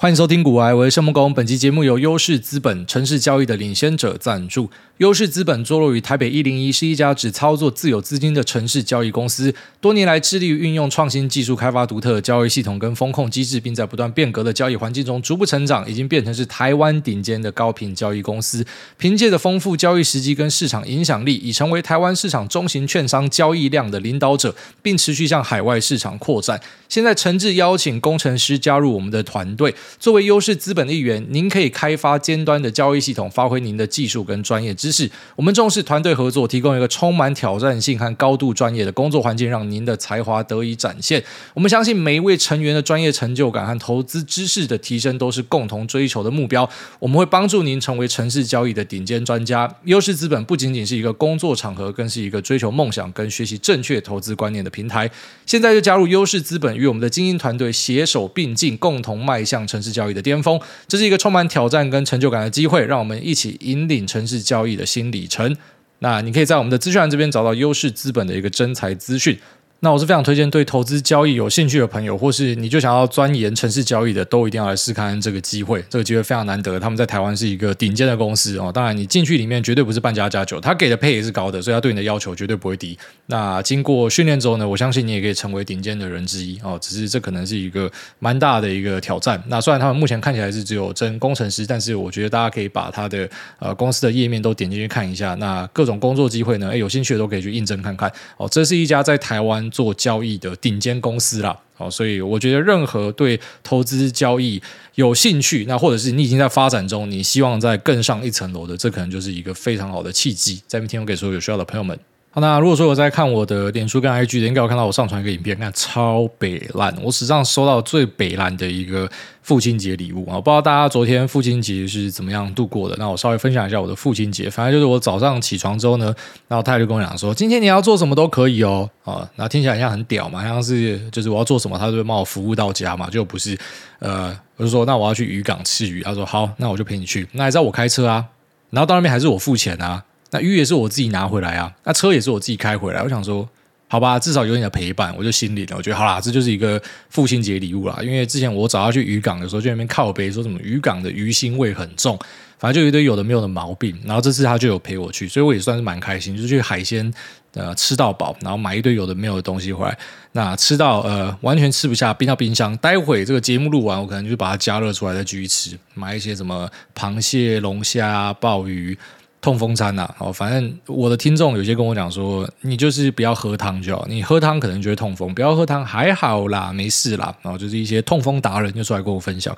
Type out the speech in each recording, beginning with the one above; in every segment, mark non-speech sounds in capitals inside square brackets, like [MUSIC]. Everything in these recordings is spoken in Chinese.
欢迎收听股癌，我是生木工。本期节目由优势资本城市交易的领先者赞助。优势资本坐落于台北一零一，是一家只操作自有资金的城市交易公司。多年来致力于运用创新技术，开发独特的交易系统跟风控机制，并在不断变革的交易环境中逐步成长，已经变成是台湾顶尖的高频交易公司。凭借着丰富交易时机跟市场影响力，已成为台湾市场中型券商交易量的领导者，并持续向海外市场扩展。现在诚挚邀请工程师加入我们的团队。作为优势资本的一员，您可以开发尖端的交易系统，发挥您的技术跟专业知识。我们重视团队合作，提供一个充满挑战性和高度专业的工作环境，让您的才华得以展现。我们相信每一位成员的专业成就感和投资知识的提升都是共同追求的目标。我们会帮助您成为城市交易的顶尖专家。优势资本不仅仅是一个工作场合，更是一个追求梦想跟学习正确投资观念的平台。现在就加入优势资本，与我们的精英团队携手并进，共同迈向成城市交易的巅峰，这是一个充满挑战跟成就感的机会，让我们一起引领城市交易的新里程。那你可以在我们的资讯栏这边找到优势资本的一个真才资讯。那我是非常推荐对投资交易有兴趣的朋友，或是你就想要钻研城市交易的，都一定要来试看这个机会。这个机会非常难得，他们在台湾是一个顶尖的公司哦。当然，你进去里面绝对不是半家家酒，他给的配也是高的，所以他对你的要求绝对不会低。那经过训练之后呢，我相信你也可以成为顶尖的人之一哦。只是这可能是一个蛮大的一个挑战。那虽然他们目前看起来是只有征工程师，但是我觉得大家可以把他的呃公司的页面都点进去看一下。那各种工作机会呢，诶，有兴趣的都可以去应征看看哦。这是一家在台湾做交易的。顶尖公司啦，好，所以我觉得任何对投资交易有兴趣，那或者是你已经在发展中，你希望在更上一层楼的，这可能就是一个非常好的契机。在明天，我给所有有需要的朋友们。那如果说我在看我的脸书跟 IG，应该有看到我上传一个影片，看超北烂，我史上收到最北烂的一个父亲节礼物啊！不知道大家昨天父亲节是怎么样度过的？那我稍微分享一下我的父亲节，反正就是我早上起床之后呢，然后太太就跟我讲说，今天你要做什么都可以哦，啊，然后听起来像很屌嘛，像是就是我要做什么，他就会帮我服务到家嘛，就不是呃，我就说那我要去渔港吃鱼，他说好，那我就陪你去，那还是要我开车啊，然后到那边还是我付钱啊。那鱼也是我自己拿回来啊，那车也是我自己开回来。我想说，好吧，至少有你的陪伴，我就心领了。我觉得好啦，这就是一个父亲节礼物啦。因为之前我找他去渔港的时候，就那边靠背说什么渔港的鱼腥味很重，反正就有一堆有的没有的毛病。然后这次他就有陪我去，所以我也算是蛮开心，就是去海鲜呃吃到饱，然后买一堆有的没有的东西回来。那吃到呃完全吃不下，冰到冰箱。待会这个节目录完，我可能就把它加热出来再继续吃。买一些什么螃蟹、龙虾、鲍鱼。痛风餐呐、哦，反正我的听众有些跟我讲说，你就是不要喝汤就好，你喝汤可能就会痛风，不要喝汤还好啦，没事啦。然后就是一些痛风达人就出来跟我分享。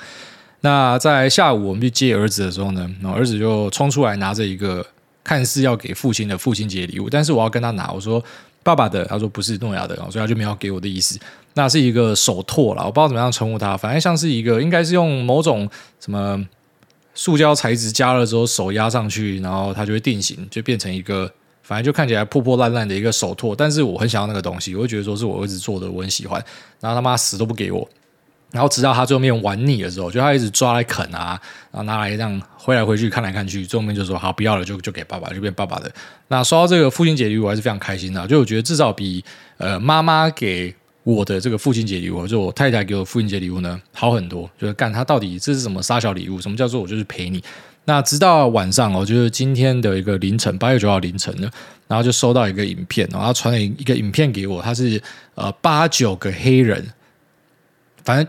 那在下午我们去接儿子的时候呢，然后儿子就冲出来拿着一个看似要给父亲的父亲节礼物，但是我要跟他拿，我说爸爸的，他说不是诺亚的，所以他就没有给我的意思。那是一个手托啦，我不知道怎么样称呼他，反正像是一个，应该是用某种什么。塑胶材质加热之后，手压上去，然后它就会定型，就变成一个，反正就看起来破破烂烂的一个手托。但是我很想要那个东西，我会觉得说是我儿子做的，我很喜欢。然后他妈死都不给我，然后直到他最后面玩腻的时候，就他一直抓来啃啊，然后拿来这样挥来挥去，看来看去，最后面就说好不要了，就就给爸爸，就变爸爸的。那说到这个父亲节礼物，我还是非常开心的，就我觉得至少比呃妈妈给。我的这个父亲节礼物，就我太太给我父亲节礼物呢，好很多。就是干他到底这是什么杀小礼物？什么叫做我就是陪你？那直到晚上哦，就是今天的一个凌晨，八月九号凌晨呢，然后就收到一个影片，然后传了一个影片给我，他是呃八九个黑人，反正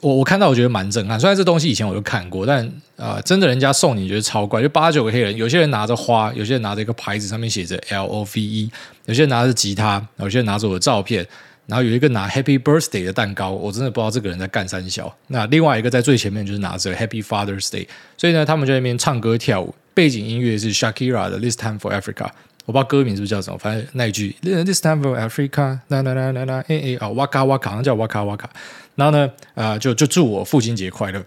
我我看到我觉得蛮震撼。虽然这东西以前我就看过，但啊、呃，真的人家送你觉得超怪，就八九个黑人，有些人拿着花，有些人拿着一个牌子，上面写着 L O V E，有些人拿着吉他，有些人拿着我的照片。然后有一个拿 Happy Birthday 的蛋糕，我真的不知道这个人在干三小。那另外一个在最前面就是拿着 Happy Father's Day，所以呢，他们就在那边唱歌跳舞，背景音乐是 Shakira 的 This Time for Africa，我不知道歌名是不是叫什么，反正那一句 This Time for Africa，啦啦啦啦啦，哎哎啊，哇卡哇卡，好像叫哇卡哇卡。然后呢，啊、呃，就就祝我父亲节快乐。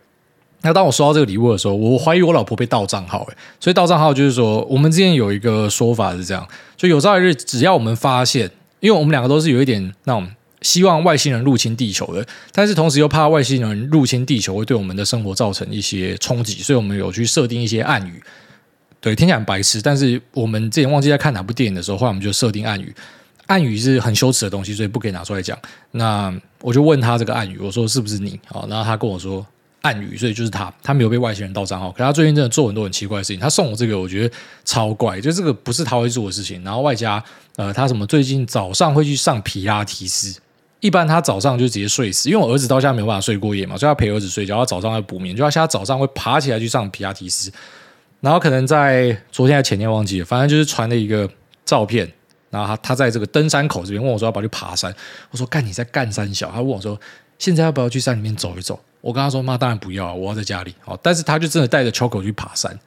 那当我收到这个礼物的时候，我怀疑我老婆被盗账号，诶，所以盗账号就是说，我们之前有一个说法是这样，就有朝一日，只要我们发现。因为我们两个都是有一点那种希望外星人入侵地球的，但是同时又怕外星人入侵地球会对我们的生活造成一些冲击，所以我们有去设定一些暗语。对，听起来很白痴，但是我们之前忘记在看哪部电影的时候，后来我们就设定暗语。暗语是很羞耻的东西，所以不可以拿出来讲。那我就问他这个暗语，我说是不是你？好，然后他跟我说暗语，所以就是他，他没有被外星人盗账号。可他最近真的做很多很奇怪的事情。他送我这个，我觉得超怪，就这个不是他会做的事情。然后外加呃，他什么最近早上会去上皮拉提斯，一般他早上就直接睡死，因为我儿子到现在没有办法睡过夜嘛，所以他陪儿子睡觉，他早上要补眠，就他现在早上会爬起来去上皮拉提斯。然后可能在昨天还前天忘记了，反正就是传了一个照片，然后他他在这个登山口这边问我说要不要去爬山，我说干你在干三小，他问我说现在要不要去山里面走一走。我跟他说：“妈，当然不要，我要在家里。”好，但是他就真的带着 Choco 去爬山。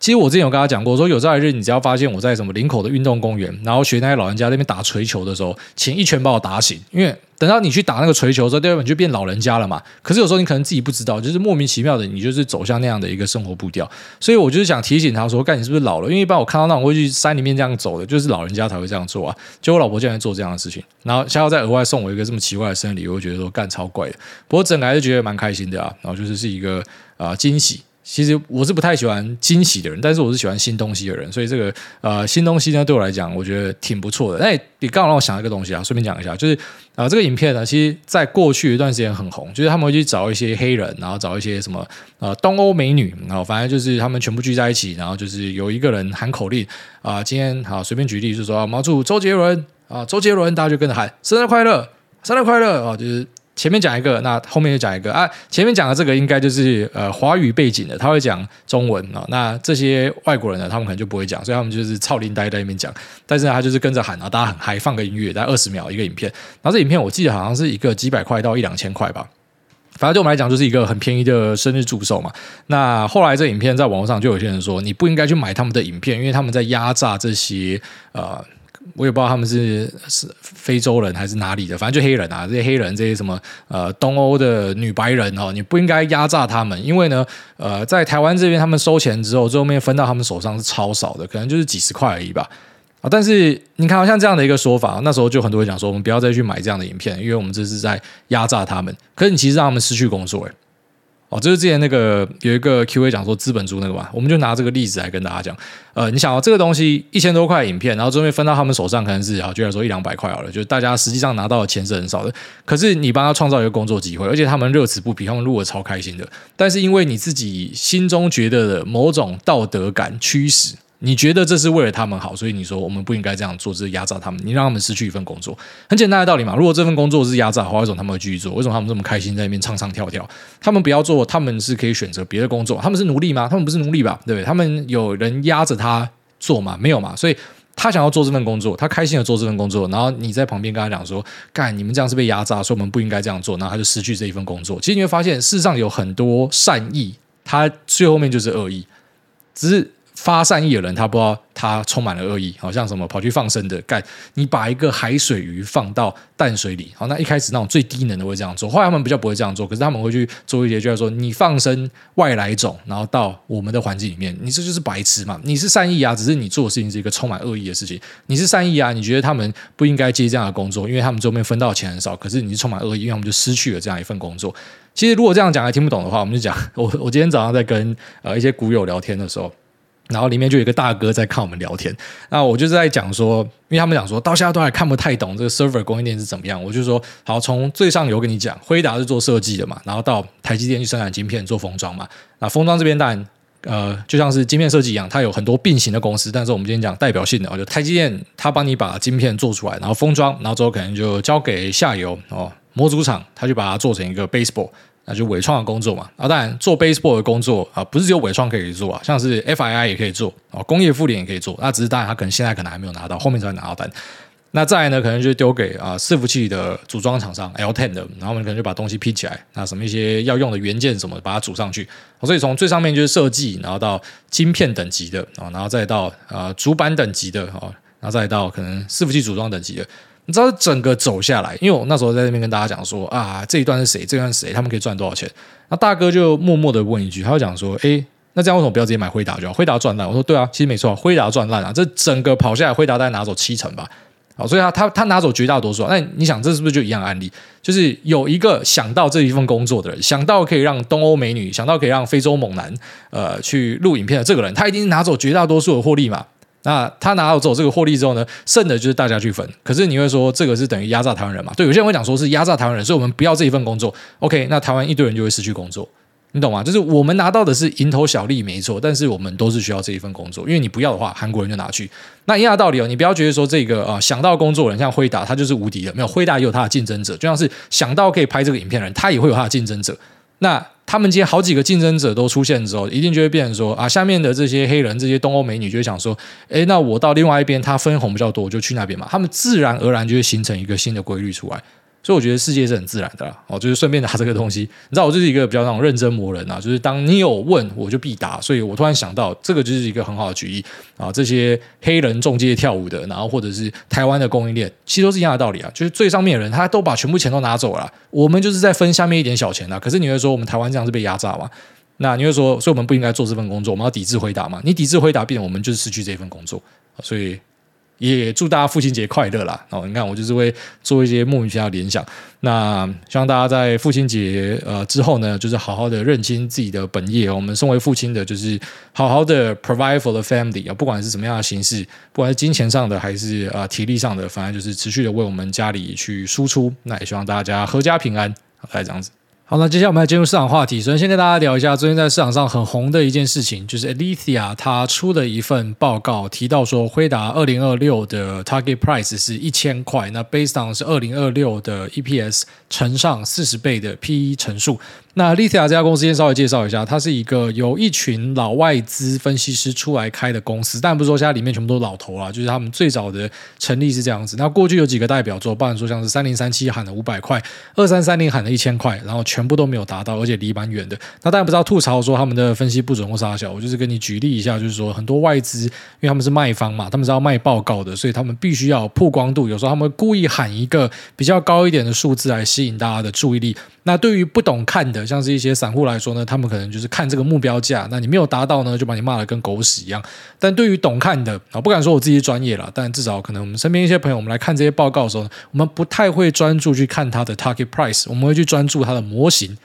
其实我之前有跟他讲过，说有朝一日你只要发现我在什么林口的运动公园，然后学那些老人家那边打槌球的时候，请一拳把我打醒，因为等到你去打那个槌球的时候，第二你就变老人家了嘛。可是有时候你可能自己不知道，就是莫名其妙的，你就是走向那样的一个生活步调。所以我就是想提醒他说：“干，你是不是老了？因为一般我看到那种会去山里面这样走的，就是老人家才会这样做啊。”就我老婆竟然做这样的事情，然后下要再额外送我一个这么奇怪的生日礼物，我觉得说干超怪的。不过整个还是觉得蛮开心的啊，然后就是是一个啊、呃、惊喜。其实我是不太喜欢惊喜的人，但是我是喜欢新东西的人，所以这个呃新东西呢，对我来讲，我觉得挺不错的。那你刚好让我想一个东西啊，顺便讲一下，就是啊、呃、这个影片呢，其实在过去一段时间很红，就是他们会去找一些黑人，然后找一些什么呃东欧美女，然后反正就是他们全部聚在一起，然后就是有一个人喊口令啊、今天好随便举例，就是说毛主周杰伦啊，周杰伦，大家就跟着喊生日快乐，生日快乐啊，就是。前面讲一个，那后面就讲一个啊。前面讲的这个应该就是呃华语背景的，他会讲中文啊。那这些外国人呢，他们可能就不会讲，所以他们就是操林呆在那边讲。但是呢，他就是跟着喊，啊大家很嗨，放个音乐，大概二十秒一个影片。然后这影片我记得好像是一个几百块到一两千块吧。反正对我们来讲就是一个很便宜的生日祝寿嘛。那后来这影片在网络上就有些人说，你不应该去买他们的影片，因为他们在压榨这些呃。我也不知道他们是是非洲人还是哪里的，反正就黑人啊，这些黑人这些什么呃东欧的女白人哦，你不应该压榨他们，因为呢呃在台湾这边他们收钱之后，最后面分到他们手上是超少的，可能就是几十块而已吧啊。但是你看，像这样的一个说法，那时候就很多人讲说，我们不要再去买这样的影片，因为我们这是在压榨他们。可是你其实让他们失去工作诶。哦，就是之前那个有一个 Q&A 讲说资本猪那个嘛，我们就拿这个例子来跟大家讲。呃，你想哦，这个东西一千多块影片，然后最后分到他们手上，可能是啊，就来说一两百块好了，就是大家实际上拿到的钱是很少的。可是你帮他创造一个工作机会，而且他们乐此不疲，他们录的超开心的。但是因为你自己心中觉得的某种道德感驱使。你觉得这是为了他们好，所以你说我们不应该这样做，这是压榨他们，你让他们失去一份工作，很简单的道理嘛。如果这份工作是压榨的话，为什么他们会继续做？为什么他们这么开心在那边唱唱跳跳？他们不要做，他们是可以选择别的工作。他们是奴隶吗？他们不是奴隶吧？对不对？他们有人压着他做吗？没有嘛。所以他想要做这份工作，他开心的做这份工作，然后你在旁边跟他讲说：“干，你们这样是被压榨，所以我们不应该这样做。”然后他就失去这一份工作。其实你会发现，世上有很多善意，他最后面就是恶意，只是。发善意的人，他不知道他充满了恶意，好像什么跑去放生的干，你把一个海水鱼放到淡水里，好，那一开始那种最低能的会这样做，后来他们比较不会这样做，可是他们会去做一些，就是说你放生外来种，然后到我们的环境里面，你这就是白痴嘛？你是善意啊，只是你做的事情是一个充满恶意的事情。你是善意啊，你觉得他们不应该接这样的工作，因为他们这边分到的钱很少，可是你是充满恶意，因为他们就失去了这样一份工作。其实如果这样讲还听不懂的话，我们就讲我我今天早上在跟呃一些股友聊天的时候。然后里面就有一个大哥在看我们聊天，那我就在讲说，因为他们讲说到现在都还看不太懂这个 server 供应链是怎么样，我就说好，从最上游跟你讲，辉达是做设计的嘛，然后到台积电去生产晶片做封装嘛，那封装这边当然呃就像是晶片设计一样，它有很多并行的公司，但是我们今天讲代表性的，就台积电它帮你把晶片做出来，然后封装，然后之后可能就交给下游哦模组厂，它就把它做成一个 base ball。那就伪创的工作嘛，啊，当然做 baseball 的工作啊，不是只有伪创可以做啊，像是 FII 也可以做啊，工业富联也可以做，那只是当然他可能现在可能还没有拿到，后面才会拿到单。那再来呢，可能就丢给啊伺服器的组装厂商 L10 的，然后我们可能就把东西拼起来，那什么一些要用的元件什么，把它组上去。所以从最上面就是设计，然后到晶片等级的啊，然后再到啊主板等级的啊，然后再到可能伺服器组装等级的。你知道整个走下来，因为我那时候在那边跟大家讲说啊，这一段是谁？这段是谁？他们可以赚多少钱？那大哥就默默的问一句，他就讲说：“诶，那这样为什么不要直接买辉达就好？辉达赚烂。”我说：“对啊，其实没错，辉达赚烂啊。这整个跑下来，辉达大概拿走七成吧。好，所以他他他拿走绝大多数。那你想，这是不是就一样案例？就是有一个想到这一份工作的人，想到可以让东欧美女，想到可以让非洲猛男，呃，去录影片的这个人，他一定拿走绝大多数的获利嘛。那他拿到走这个获利之后呢，剩的就是大家去分。可是你会说这个是等于压榨台湾人嘛？对，有些人会讲说是压榨台湾人，所以我们不要这一份工作。OK，那台湾一堆人就会失去工作。你懂吗？就是我们拿到的是蝇头小利没错，但是我们都是需要这一份工作，因为你不要的话，韩国人就拿去。那一样的道理哦，你不要觉得说这个啊、想到工作人像辉达，他就是无敌的，没有辉达也有他的竞争者，就像是想到可以拍这个影片的人，他也会有他的竞争者。那他们今天好几个竞争者都出现之后，一定就会变成说啊，下面的这些黑人、这些东欧美女就会想说，哎，那我到另外一边，他分红比较多，我就去那边嘛。他们自然而然就会形成一个新的规律出来。所以我觉得世界是很自然的啦，哦，就是顺便拿这个东西。你知道我就是一个比较那种认真磨人啊，就是当你有问我就必答。所以我突然想到，这个就是一个很好的举例啊。这些黑人中介跳舞的，然后或者是台湾的供应链，其实都是一样的道理啊。就是最上面的人，他都把全部钱都拿走了，我们就是在分下面一点小钱啊。可是你会说，我们台湾这样是被压榨吗？那你会说，所以我们不应该做这份工作，我们要抵制回答嘛？你抵制回答，变我们就是失去这份工作。所以。也祝大家父亲节快乐啦！哦，你看我就是会做一些莫名其妙的联想。那希望大家在父亲节呃之后呢，就是好好的认清自己的本业。我们身为父亲的，就是好好的 provide for the family 啊，不管是什么样的形式，不管是金钱上的还是啊、呃、体力上的，反正就是持续的为我们家里去输出。那也希望大家阖家平安，大概这样子。好，那接下来我们来进入市场话题。首先，先跟大家聊一下最近在市场上很红的一件事情，就是 Alithia 它出了一份报告，提到说辉达二零二六的 target price 是一千块，那 based on 是二零二六的 EPS 乘上四十倍的 PE 乘数。那 Alethea 这家公司先稍微介绍一下，它是一个由一群老外资分析师出来开的公司，但不是说现在里面全部都是老头啦，就是他们最早的成立是这样子。那过去有几个代表作，包含说像是三零三七喊了五百块，二三三零喊了一千块，然后全部都没有达到，而且离蛮远的。那当然不知道吐槽说他们的分析不准或啥小，我就是跟你举例一下，就是说很多外资，因为他们是卖方嘛，他们是要卖报告的，所以他们必须要曝光度，有时候他们故意喊一个比较高一点的数字来吸引大家的注意力。那对于不懂看的，像是一些散户来说呢，他们可能就是看这个目标价，那你没有达到呢，就把你骂的跟狗屎一样。但对于懂看的啊，不敢说我自己专业了，但至少可能我们身边一些朋友，我们来看这些报告的时候，我们不太会专注去看它的 target price，我们会去专注它的模型。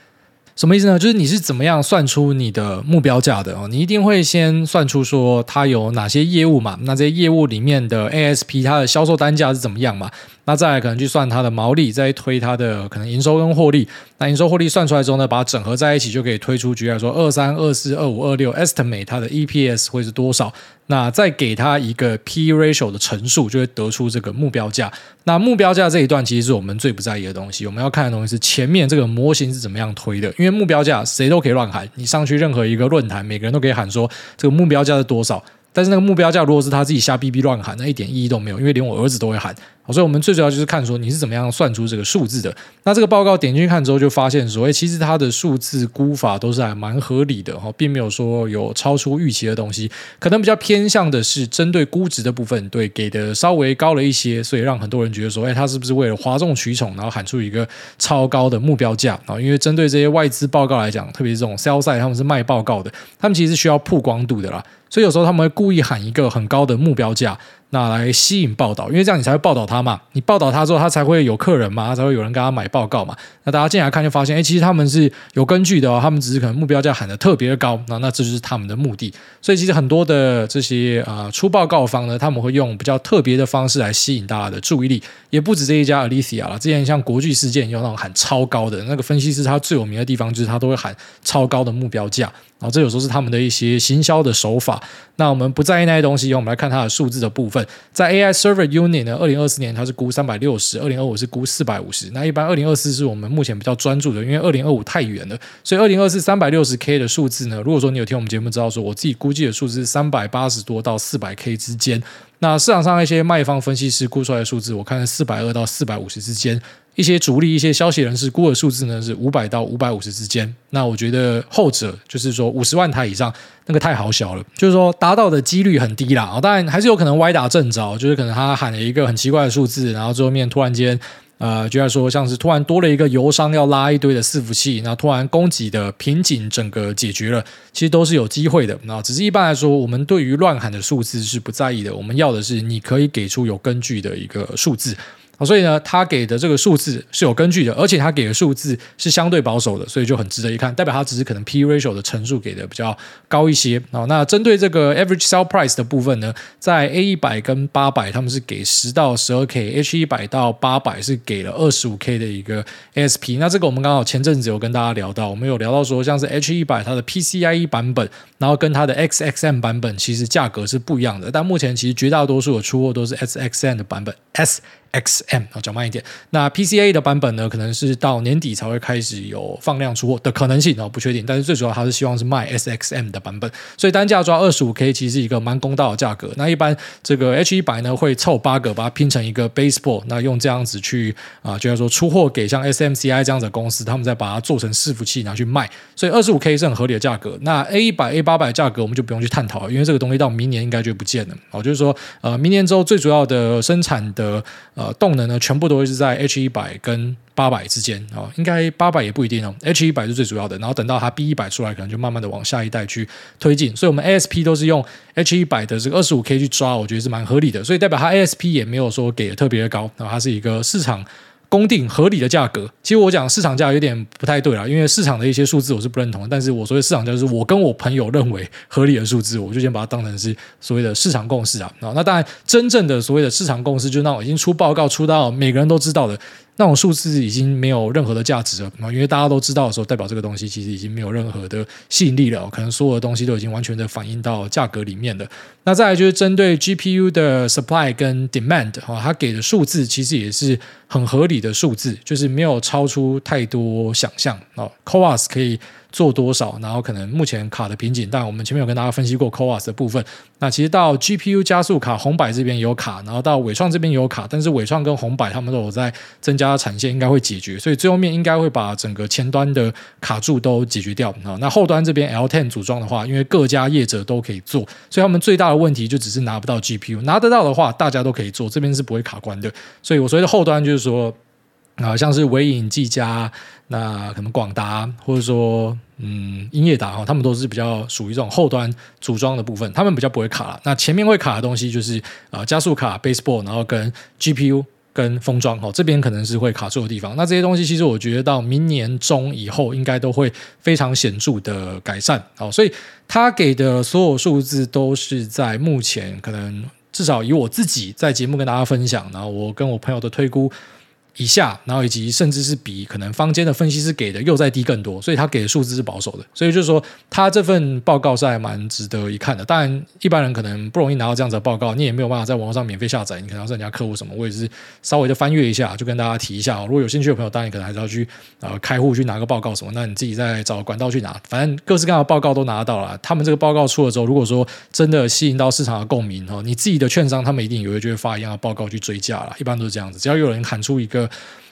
什么意思呢？就是你是怎么样算出你的目标价的哦？你一定会先算出说它有哪些业务嘛？那这些业务里面的 ASP，它的销售单价是怎么样嘛？那再来可能去算它的毛利，再推它的可能营收跟获利。那营收获利算出来之后呢，把它整合在一起，就可以推出，举例来说，二三、二四、二五、二六，estimate 它的 EPS 会是多少？那再给他一个 P ratio 的乘数，就会得出这个目标价。那目标价这一段其实是我们最不在意的东西，我们要看的东西是前面这个模型是怎么样推的。因为目标价谁都可以乱喊，你上去任何一个论坛，每个人都可以喊说这个目标价是多少。但是那个目标价如果是他自己瞎逼逼乱喊，那一点意义都没有，因为连我儿子都会喊。所以，我们最主要就是看说你是怎么样算出这个数字的。那这个报告点进去看之后，就发现说，哎，其实它的数字估法都是还蛮合理的哈，并没有说有超出预期的东西。可能比较偏向的是针对估值的部分，对，给的稍微高了一些，所以让很多人觉得说，哎，他是不是为了哗众取宠，然后喊出一个超高的目标价啊？因为针对这些外资报告来讲，特别是这种 sell side，他们是卖报告的，他们其实是需要曝光度的啦。所以有时候他们会故意喊一个很高的目标价。那来吸引报道，因为这样你才会报道他嘛。你报道他之后，他才会有客人嘛，他才会有人跟他买报告嘛。那大家进来看就发现，哎，其实他们是有根据的哦。他们只是可能目标价喊得特别高，那那这就是他们的目的。所以其实很多的这些啊、出报告方呢，他们会用比较特别的方式来吸引大家的注意力。也不止这一家 Alicia 了，之前像国巨事件有那种喊超高的那个分析师，他最有名的地方就是他都会喊超高的目标价。然后这有时候是他们的一些行销的手法。那我们不在意那些东西，我们来看它的数字的部分。在 AI Server Unit 呢，二零二四年它是估三百六十，二零二五是估四百五十。那一般二零二四是我们目前比较专注的，因为二零二五太远了。所以二零二四三百六十 K 的数字呢，如果说你有听我们节目知道说，我自己估计的数字是三百八十多到四百 K 之间。那市场上一些卖方分析师估出来的数字，我看四百二到四百五十之间。一些主力、一些消息人士估的数字呢是五百到五百五十之间。那我觉得后者就是说五十万台以上那个太好小了，就是说达到的几率很低啦。啊，当然还是有可能歪打正着，就是可能他喊了一个很奇怪的数字，然后最后面突然间呃，就要说像是突然多了一个油商要拉一堆的伺服器，那突然供给的瓶颈整个解决了，其实都是有机会的。那只是一般来说，我们对于乱喊的数字是不在意的，我们要的是你可以给出有根据的一个数字。所以呢，他给的这个数字是有根据的，而且他给的数字是相对保守的，所以就很值得一看，代表他只是可能 P ratio 的乘数给的比较高一些。那针对这个 average sell price 的部分呢，在 A 一百跟八百，他们是给十到十二 K，H 一百到八百是给了二十五 K 的一个 ASP。那这个我们刚好前阵子有跟大家聊到，我们有聊到说，像是 H 一百它的 PCIe 版本，然后跟它的 XXM 版本其实价格是不一样的，但目前其实绝大多数的出货都是 XXM 的版本 S。XM 啊，讲慢一点。那 P C A 的版本呢，可能是到年底才会开始有放量出货的可能性哦，不确定。但是最主要，还是希望是卖 SXM 的版本。所以单价抓二十五 K，其实是一个蛮公道的价格。那一般这个 H 一百呢，会凑八个，把它拼成一个 Baseball，那用这样子去啊，就是说出货给像 SMCI 这样子的公司，他们再把它做成伺服器拿去卖。所以二十五 K 是很合理的价格。那 A 一百、A 八百价格我们就不用去探讨了，因为这个东西到明年应该就不见了。哦，就是说呃，明年之后最主要的生产的呃动能呢，全部都会是在 H 一百跟八百之间啊，应该八百也不一定哦，H 一百是最主要的，然后等到它 B 一百出来，可能就慢慢的往下一代去推进，所以我们 ASP 都是用 H 一百的这个二十五 K 去抓，我觉得是蛮合理的，所以代表它 ASP 也没有说给的特别的高，然后它是一个市场。公定合理的价格，其实我讲市场价有点不太对啦，因为市场的一些数字我是不认同的。但是我所谓市场价就是我跟我朋友认为合理的数字，我就先把它当成是所谓的市场共识啊。那当然，真正的所谓的市场共识，就是那种已经出报告出到每个人都知道的。那种数字已经没有任何的价值了，因为大家都知道的时候，代表这个东西其实已经没有任何的吸引力了。可能所有的东西都已经完全的反映到价格里面了。那再来就是针对 GPU 的 supply 跟 demand，哈，它给的数字其实也是很合理的数字，就是没有超出太多想象。哦，CoWoS 可以。做多少，然后可能目前卡的瓶颈，但我们前面有跟大家分析过 CoWoS 的部分。那其实到 GPU 加速卡红白这边也有卡，然后到伟创这边也有卡，但是伟创跟红白他们都有在增加产线，应该会解决，所以最后面应该会把整个前端的卡住都解决掉啊。那后端这边 L10 组装的话，因为各家业者都可以做，所以他们最大的问题就只是拿不到 GPU，拿得到的话大家都可以做，这边是不会卡关的。所以我所谓的后端就是说。啊，像是纬颖、技嘉，那可能广达，或者说嗯，英业达哈，他们都是比较属于这种后端组装的部分，他们比较不会卡了。那前面会卡的东西就是啊，加速卡、baseboard，然后跟 GPU 跟封装哦，这边可能是会卡住的地方。那这些东西其实我觉得到明年中以后应该都会非常显著的改善。哦，所以他给的所有数字都是在目前可能至少以我自己在节目跟大家分享，然后我跟我朋友的推估。以下，然后以及甚至是比可能坊间的分析师给的又再低更多，所以他给的数字是保守的，所以就是说他这份报告是还蛮值得一看的。当然，一般人可能不容易拿到这样子的报告，你也没有办法在网络上免费下载，你可能要是人家客户什么，我也是稍微的翻阅一下，就跟大家提一下。如果有兴趣的朋友，当然可能还是要去呃开户去拿个报告什么，那你自己再找管道去拿，反正各式各样的报告都拿得到了。他们这个报告出了之后，如果说真的吸引到市场的共鸣哦，你自己的券商他们一定也会就会发一样的报告去追价了，一般都是这样子，只要有人喊出一个。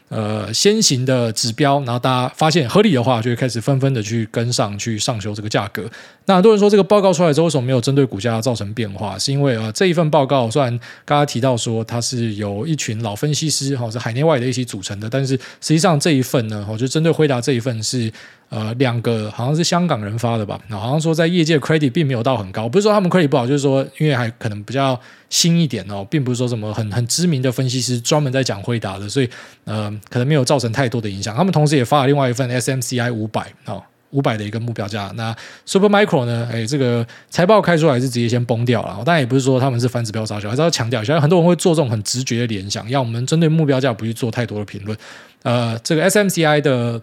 呃，先行的指标，然后大家发现合理的话，就会开始纷纷的去跟上去上修这个价格。那很多人说这个报告出来之后，为什么没有针对股价造成变化？是因为呃，这一份报告虽然刚刚提到说它是由一群老分析师哈，是海内外的一起组成的，但是实际上这一份呢，我就针对辉达这一份是。呃，两个好像是香港人发的吧，那好像说在业界 credit 并没有到很高，不是说他们 credit 不好，就是说因为还可能比较新一点哦，并不是说什么很很知名的分析师专门在讲辉达的，所以呃，可能没有造成太多的影响。他们同时也发了另外一份 SMCI 五百哦，五百的一个目标价。那 Supermicro 呢，哎，这个财报开出来是直接先崩掉了，当然也不是说他们是反指标杀小，还是要强调一下，很多人会做这种很直觉的联想，要我们针对目标价不去做太多的评论。呃，这个 SMCI 的。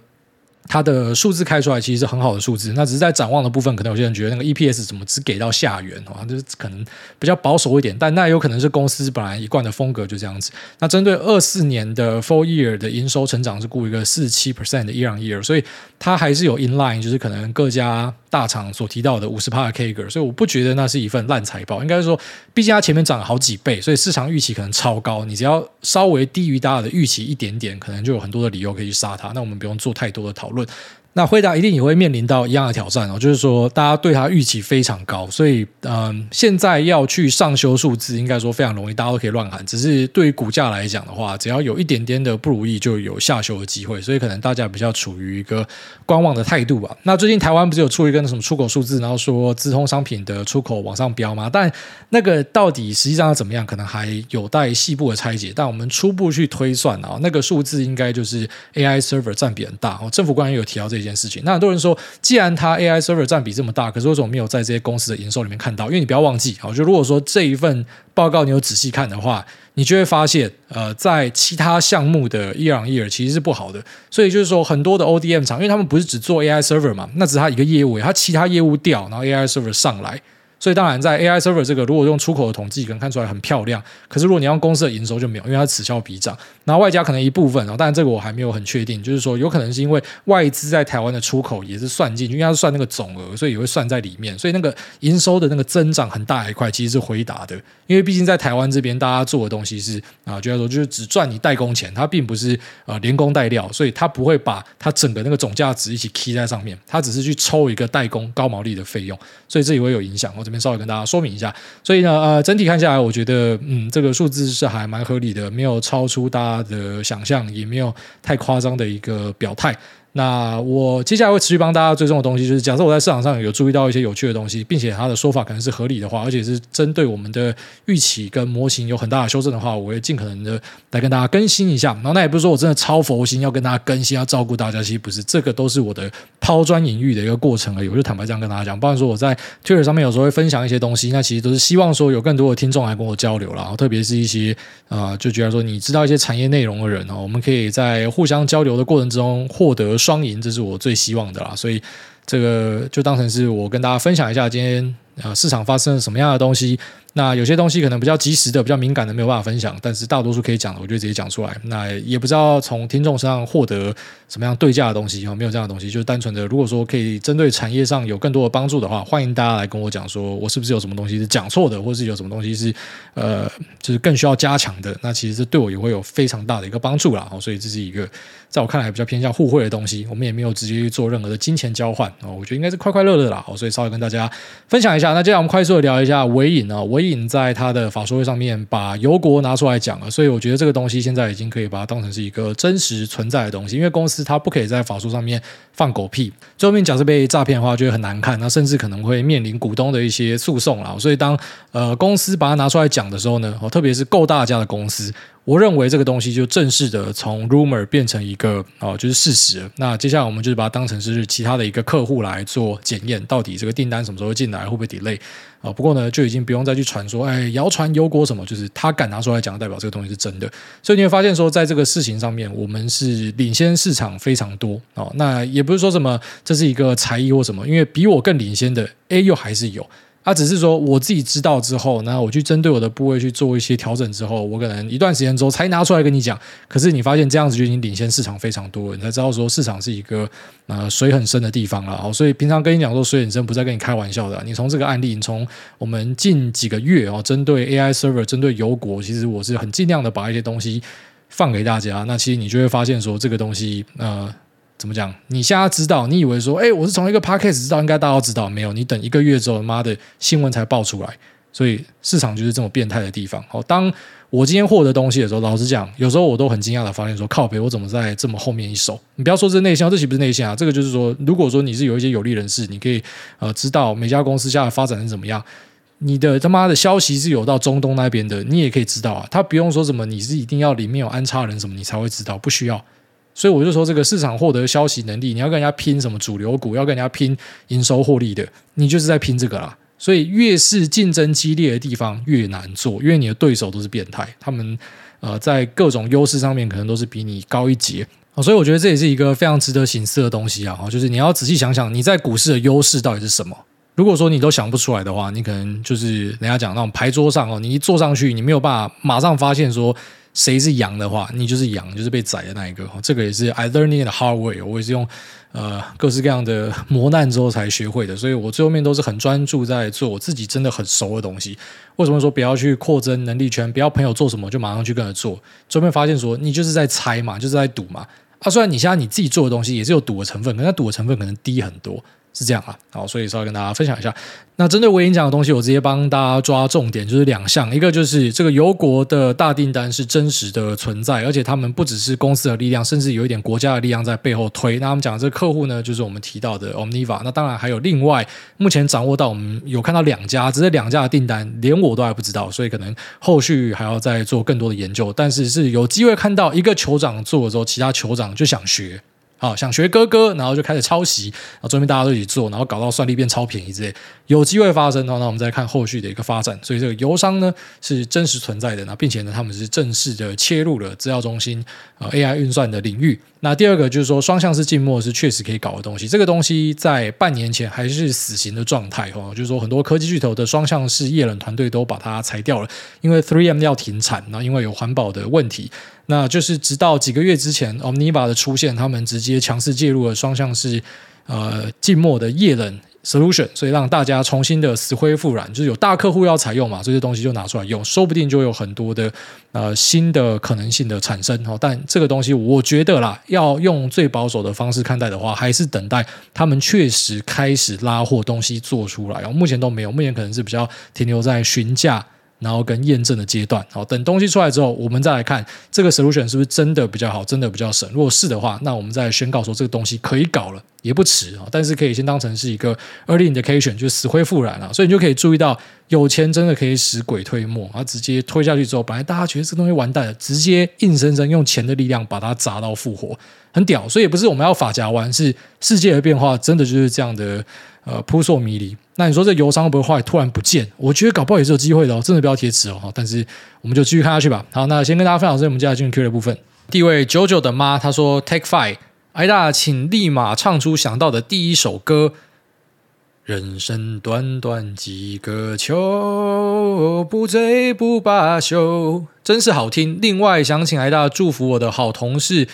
它的数字开出来其实是很好的数字，那只是在展望的部分，可能有些人觉得那个 EPS 怎么只给到下缘啊，就是可能比较保守一点，但那有可能是公司本来一贯的风格就这样子。那针对二四年的 four year 的营收成长是估一个四七 percent 的 year on year，所以它还是有 in line，就是可能各家大厂所提到的五十帕的 Kager，所以我不觉得那是一份烂财报，应该是说，毕竟它前面涨了好几倍，所以市场预期可能超高，你只要稍微低于大家的预期一点点，可能就有很多的理由可以去杀它。那我们不用做太多的讨论。那辉达一定也会面临到一样的挑战哦，就是说大家对它预期非常高，所以嗯，现在要去上修数字，应该说非常容易，大家都可以乱喊。只是对于股价来讲的话，只要有一点点的不如意，就有下修的机会，所以可能大家比较处于一个观望的态度吧。那最近台湾不是有出一个什么出口数字，然后说资通商品的出口往上飙吗？但那个到底实际上怎么样，可能还有待细部的拆解。但我们初步去推算啊，那个数字应该就是 AI server 占比很大哦。政府官员有提到这这件事情。那很多人说，既然它 AI server 占比这么大，可是为什么没有在这些公司的营收里面看到？因为你不要忘记，好就如果说这一份报告你有仔细看的话，你就会发现，呃，在其他项目的 year on year 其实是不好的。所以就是说，很多的 ODM 厂，因为他们不是只做 AI server 嘛，那只是他一个业务，它其他业务掉，然后 AI server 上来。所以当然，在 AI server 这个，如果用出口的统计，可能看出来很漂亮。可是如果你用公司的营收就没有，因为它此消彼长。然后外加可能一部分，当然这个我还没有很确定，就是说有可能是因为外资在台湾的出口也是算进去，因为它是算那个总额，所以也会算在里面。所以那个营收的那个增长很大一块，其实是回答的。因为毕竟在台湾这边，大家做的东西是啊，就要说就是只赚你代工钱，它并不是呃连工带料，所以它不会把它整个那个总价值一起 key 在上面，它只是去抽一个代工高毛利的费用，所以这也会有影响。我这边稍微跟大家说明。一下，所以呢，呃，整体看下来，我觉得，嗯，这个数字是还蛮合理的，没有超出大家的想象，也没有太夸张的一个表态。那我接下来会持续帮大家追踪的东西，就是假设我在市场上有注意到一些有趣的东西，并且他的说法可能是合理的话，而且是针对我们的预期跟模型有很大的修正的话，我会尽可能的来跟大家更新一下。然后那也不是说我真的超佛心要跟大家更新，要照顾大家，其实不是，这个都是我的抛砖引玉的一个过程而已。我就坦白这样跟大家讲，不然说我在 Twitter 上面有时候会分享一些东西，那其实都是希望说有更多的听众来跟我交流，然后特别是一些啊、就觉得说你知道一些产业内容的人哦，我们可以在互相交流的过程之中获得双赢，这是我。最希望的啦，所以这个就当成是我跟大家分享一下今天啊市场发生了什么样的东西。那有些东西可能比较及时的、比较敏感的没有办法分享，但是大多数可以讲的，我就直接讲出来。那也不知道从听众身上获得什么样对价的东西，没有这样的东西，就是单纯的。如果说可以针对产业上有更多的帮助的话，欢迎大家来跟我讲，说我是不是有什么东西是讲错的，或是有什么东西是呃，就是更需要加强的。那其实这对我也会有非常大的一个帮助啦。哦所以这是一个在我看来比较偏向互惠的东西。我们也没有直接去做任何的金钱交换哦，我觉得应该是快快乐乐啦。哦所以稍微跟大家分享一。那接下来我们快速的聊一下纬颖啊，纬颖在他的。法说会上面把油国拿出来讲了，所以我觉得这个东西现在已经可以把它当成是一个真实存在的东西，因为公司它不可以在法说上面放狗屁，最后面假设被诈骗的话就会很难看，那甚至可能会面临股东的一些诉讼啦。所以当呃公司把它拿出来讲的时候呢，特别是够大家的公司。我认为这个东西就正式的从 rumor 变成一个哦，就是事实。那接下来我们就是把它当成是其他的一个客户来做检验，到底这个订单什么时候进来，会不会 delay 啊？不过呢，就已经不用再去传说，哎，谣传油国什么，就是他敢拿出来讲，代表这个东西是真的。所以你会发现说，在这个事情上面，我们是领先市场非常多哦。那也不是说什么这是一个才艺或什么，因为比我更领先的 A 又还是有。他、只是说我自己知道之后，那我去针对我的部位去做一些调整之后，我可能一段时间之后才拿出来跟你讲。可是你发现这样子就已经领先市场非常多了，你才知道说市场是一个呃水很深的地方了。哦，所以平常跟你讲说水很深，不再跟你开玩笑的。你从这个案例，你从我们近几个月哦，针对 AI server，针对油国，其实我是很尽量的把一些东西放给大家。那其实你就会发现说这个东西呃。怎么讲？你现在知道？你以为说，哎，我是从一个 podcast 知道，应该大家都知道没有？你等一个月之后，妈的新闻才爆出来。所以市场就是这么变态的地方。好，当我今天获得东西的时候，老实讲，有时候我都很惊讶的发现说，靠北，我怎么在这么后面一手？你不要说这内线，这岂不是内线啊？这个就是说，如果说你是有一些有利人士，你可以呃知道每家公司现在发展是怎么样，你的他妈的消息是有到中东那边的，你也可以知道啊。他不用说什么，你是一定要里面有安插人什么，你才会知道，不需要。所以我就说，这个市场获得消息能力，你要跟人家拼什么主流股，要跟人家拼营收获利的，你就是在拼这个啦。所以越是竞争激烈的地方越难做，因为你的对手都是变态，他们呃在各种优势上面可能都是比你高一截。所以我觉得这也是一个非常值得醒思的东西啊，就是你要仔细想想，你在股市的优势到底是什么。如果说你都想不出来的话，你可能就是人家讲那种牌桌上哦，你一坐上去，你没有办法马上发现说。谁是羊的话，你就是羊，就是被宰的那一个。这个也是 I learned it the hard way，我也是用呃各式各样的磨难之后才学会的。所以我最后面都是很专注在做我自己真的很熟的东西。为什么说不要去扩增能力圈？不要朋友做什么就马上去跟着做。最后面发现说你就是在猜嘛，就是在赌嘛。啊，虽然你现在你自己做的东西也是有赌的成分，可是它赌的成分可能低很多。是这样啊，好，所以稍微跟大家分享一下。那针对我演讲的东西，我直接帮大家抓重点，就是两项，一个就是这个油国的大订单是真实的存在，而且他们不只是公司的力量，甚至有一点国家的力量在背后推。那他们讲的这个客户呢，就是我们提到的 Omniva。那当然还有另外，目前掌握到我们有看到两家，只是两家的订单连我都还不知道，所以可能后续还要再做更多的研究。但是是有机会看到一个酋长做的时候，其他酋长就想学。啊，想学哥哥，然后就开始抄袭，然后这边大家都一起做，然后搞到算力变超便宜之类，有机会发生的，那我们再看后续的一个发展。所以这个油商呢是真实存在的，那并且呢他们是正式的切入了资料中心啊 AI 运算的领域。那第二个就是说双向式静默是确实可以搞的东西，这个东西在半年前还是死刑的状态哦，就是说很多科技巨头的双向式液冷团队都把它裁掉了，因为 3M 要停产，那因为有环保的问题。那就是直到几个月之前，Omniva 的出现，他们直接强势介入了双向式呃静默的液冷 solution，所以让大家重新的死灰复燃，就是有大客户要采用嘛，这些东西就拿出来用，说不定就有很多的呃新的可能性的产生哦。但这个东西我觉得啦，要用最保守的方式看待的话，还是等待他们确实开始拉货东西做出来然后。目前都没有，目前可能是比较停留在询价。然后跟验证的阶段，好，等东西出来之后，我们再来看这个 solution 是不是真的比较好，真的比较省。如果是的话，那我们再宣告说这个东西可以搞了，也不迟啊。但是可以先当成是一个 early indication，就是死灰复燃了。所以你就可以注意到，有钱真的可以使鬼推磨，然后直接推下去之后，本来大家觉得这个东西完蛋了，直接硬生生用钱的力量把它砸到复活，很屌。所以也不是我们要法夹弯，是世界的变化真的就是这样的。呃，扑朔迷离。那你说这油商会不会后来突然不见？我觉得搞不好也是有机会的哦，真的不要贴纸哦。但是我们就继续看下去吧。好，那先跟大家分享这，我们接下来进入 Q 的部分。第一位九九的妈，她说：“Take five，挨大，请立马唱出想到的第一首歌。人生短短几个秋，不醉不罢休，真是好听。另外想请来大祝福我的好同事，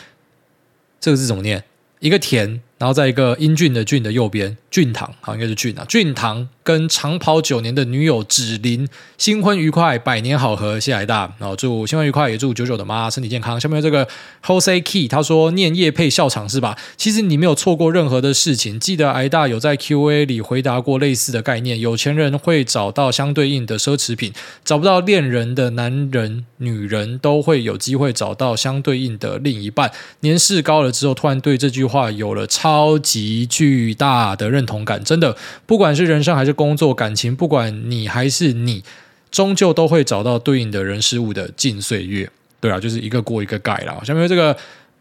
这个字怎么念？一个田。”然后在一个英俊的俊的右边，俊堂好，应该是俊啊，俊堂跟长跑九年的女友芷玲新婚愉快，百年好合，谢谢大，然后祝新婚愉快，也祝九九的妈身体健康。下面这个 Jose Key，他说念业配笑场是吧？其实你没有错过任何的事情。记得挨大有在 Q&A 里回答过类似的概念，有钱人会找到相对应的奢侈品，找不到恋人的男人、女人都会有机会找到相对应的另一半。年事高了之后，突然对这句话有了。超级巨大的认同感，真的，不管是人生还是工作、感情，不管你还是你，终究都会找到对应的人事物的近岁月。对啊，就是一个过一个改了。下面这个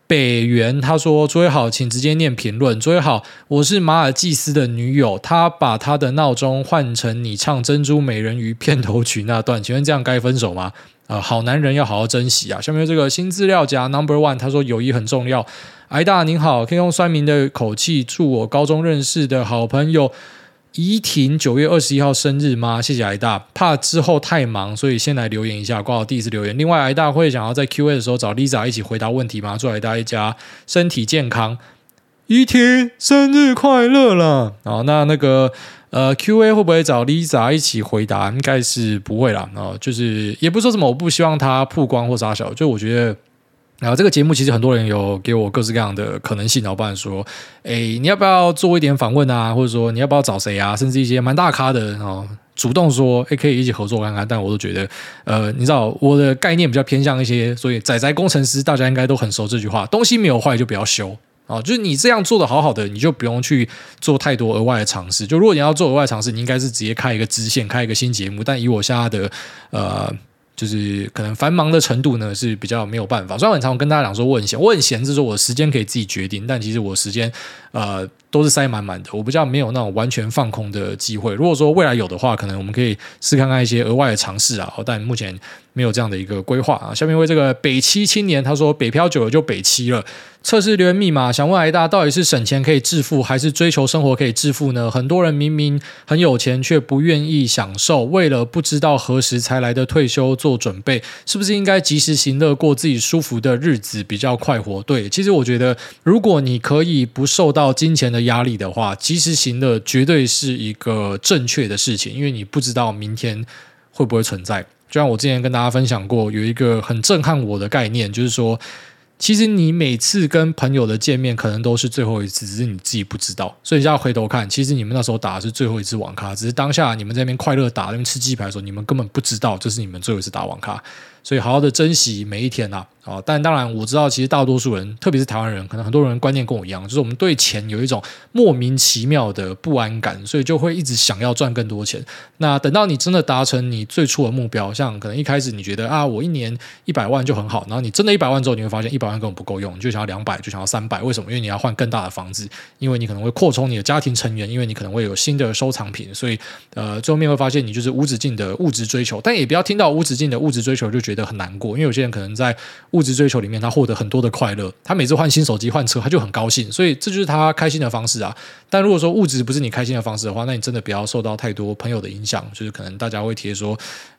北元他说：“诸位好，请直接念评论。诸位好，我是马尔济斯的女友，她把她的闹钟换成你唱《珍珠美人鱼》片头曲那段，请问这样该分手吗？”呃，好男人要好好珍惜啊！下面这个新资料夹 Number One，他说友谊很重要。挨大您好，可以用酸民的口气祝我高中认识的好朋友怡婷九月二十一号生日吗？谢谢挨大，怕之后太忙，所以先来留言一下，挂好第一次留言。另外，挨大会想要在 Q&A 的时候找 Lisa 一起回答问题吗？祝挨大一家身体健康，怡婷生日快乐了！好，那那个。呃，Q&A 会不会找 Lisa 一起回答？应该是不会啦。哦，就是也不是说什么我不希望他曝光或啥小，就我觉得，然后、这个节目其实很多人有给我各式各样的可能性，然后不然说，哎，你要不要做一点访问啊？或者说你要不要找谁啊？甚至一些蛮大咖的，然后主动说，哎，可以一起合作看看。但我都觉得，呃，你知道我的概念比较偏向一些，所以仔仔工程师大家应该都很熟这句话：东西没有坏就不要修。哦，就是你这样做的好好的，你就不用去做太多额外的尝试。就如果你要做额外尝试，你应该是直接开一个支线，开一个新节目。但以我现在的呃，就是可能繁忙的程度呢，是比较没有办法。虽然很常跟大家讲说我很闲，我很闲，就是我时间可以自己决定，但其实我时间呃都是塞满满的。我比较没有那种完全放空的机会。如果说未来有的话，可能我们可以试看看一些额外的尝试啊。但目前没有这样的一个规划啊。下面为这个北七青年他说，北漂久了就北七了。测试留言密码，想问挨大，到底是省钱可以致富，还是追求生活可以致富呢？很多人明明很有钱，却不愿意享受，为了不知道何时才来的退休做准备，是不是应该及时行乐，过自己舒服的日子，比较快活？对，其实我觉得，如果你可以不受到金钱的压力的话，及时行乐绝对是一个正确的事情，因为你不知道明天会不会存在。就像我之前跟大家分享过，有一个很震撼我的概念，就是说。其实你每次跟朋友的见面，可能都是最后一次，只是你自己不知道。所以现在回头看，其实你们那时候打的是最后一次网咖，只是当下你们在那边快乐打，那边吃鸡排的时候，你们根本不知道这是你们最后一次打网咖。所以好好的珍惜每一天呐、啊。啊，但当然我知道，其实大多数人，特别是台湾人，可能很多人观念跟我一样，就是我们对钱有一种莫名其妙的不安感，所以就会一直想要赚更多钱。那等到你真的达成你最初的目标，像可能一开始你觉得啊，我一年一百万就很好，然后你真的一百万之后，你会发现一百万根本不够用，你就想要两百，就想要三百，为什么？因为你要换更大的房子，因为你可能会扩充你的家庭成员，因为你可能会有新的收藏品，所以呃，最后面会发现你就是无止境的物质追求。但也不要听到无止境的物质追求就觉得很难过，因为有些人可能在物质追求里面他。获得很多的快乐，他每次换新手机、换车，他就很高兴，所以这就是他开心的方式啊。但如果说物质不是你开心的方式的话，那你真的不要受到太多朋友的影响，就是可能大家会提说。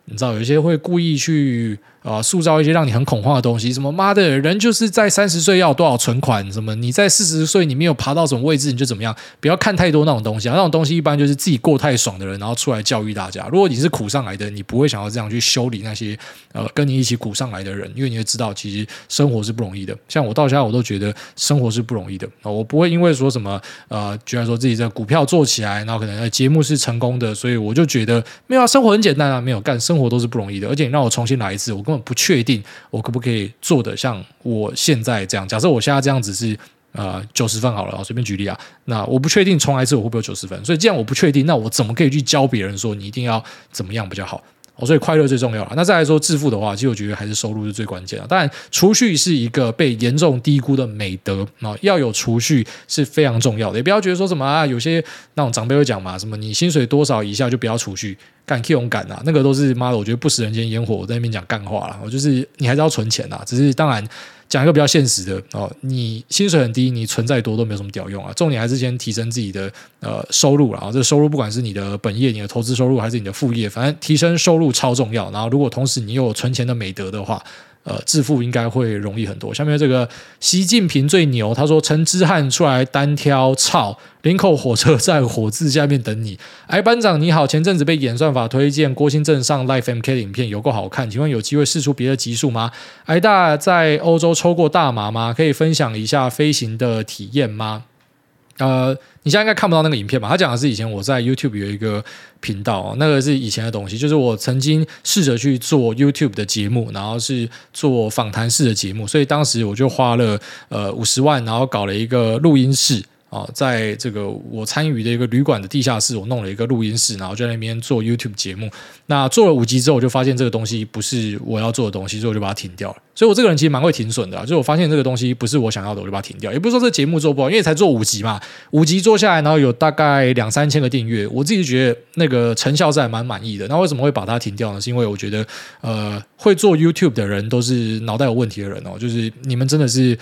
你知道有一些会故意去啊、塑造一些让你很恐慌的东西，什么妈的人就是在三十岁要有多少存款，什么你在四十岁你没有爬到什么位置你就怎么样，不要看太多那种东西啊，那种东西一般就是自己过太爽的人，然后出来教育大家。如果你是苦上来的，你不会想要这样去修理那些呃跟你一起苦上来的人，因为你会知道其实生活是不容易的。像我到现在我都觉得生活是不容易的啊，我不会因为说什么呃，居然说自己在股票做起来，然后可能节目是成功的，所以我就觉得没有啊，生活很简单啊，没有干生。生活都是不容易的，而且你让我重新来一次，我根本不确定我可不可以做的像我现在这样。假设我现在这样子是呃九十分好了，随便举例啊，那我不确定重来一次我会不会有九十分。所以既然我不确定，那我怎么可以去教别人说你一定要怎么样比较好？哦，所以快乐最重要了。那再来说致富的话，其实我觉得还是收入是最关键的。当然，储蓄是一个被严重低估的美德啊，要有储蓄是非常重要的。也不要觉得说什么啊，有些那种长辈会讲嘛，什么你薪水多少以下就不要储蓄。干 Q 勇敢啊，那个都是妈的，我觉得不食人间烟火。我在那边讲干话了，我就是你还是要存钱啊。只是当然讲一个比较现实的哦，你薪水很低，你存再多都没有什么屌用啊。重点还是先提升自己的呃收入了啊。这收入不管是你的本业、你的投资收入，还是你的副业，反正提升收入超重要。然后如果同时你又有存钱的美德的话。呃，致富应该会容易很多。下面这个习近平最牛，他说陈之汉出来单挑，操，林口火车站火字下面等你。哎，班长你好，前阵子被演算法推荐郭兴正上 Life MK 的影片，有够好看，请问有机会试出别的集数吗？哎，大在欧洲抽过大麻吗？可以分享一下飞行的体验吗？呃，你现在应该看不到那个影片吧？他讲的是以前我在 YouTube 有一个频道，那个是以前的东西，就是我曾经试着去做 YouTube 的节目，然后是做访谈式的节目，所以当时我就花了呃五十万，然后搞了一个录音室。啊，在这个我参与的一个旅馆的地下室，我弄了一个录音室，然后就在那边做 YouTube 节目。那做了五集之后，我就发现这个东西不是我要做的东西，所以我就把它停掉了。所以我这个人其实蛮会停损的，就是我发现这个东西不是我想要的，我就把它停掉。也不是说这节目做不好，因为才做五集嘛，五集做下来，然后有大概两三千个订阅，我自己觉得那个成效是还蛮满意的。那为什么会把它停掉呢？是因为我觉得，呃，会做 YouTube 的人都是脑袋有问题的人哦，就是你们真的是。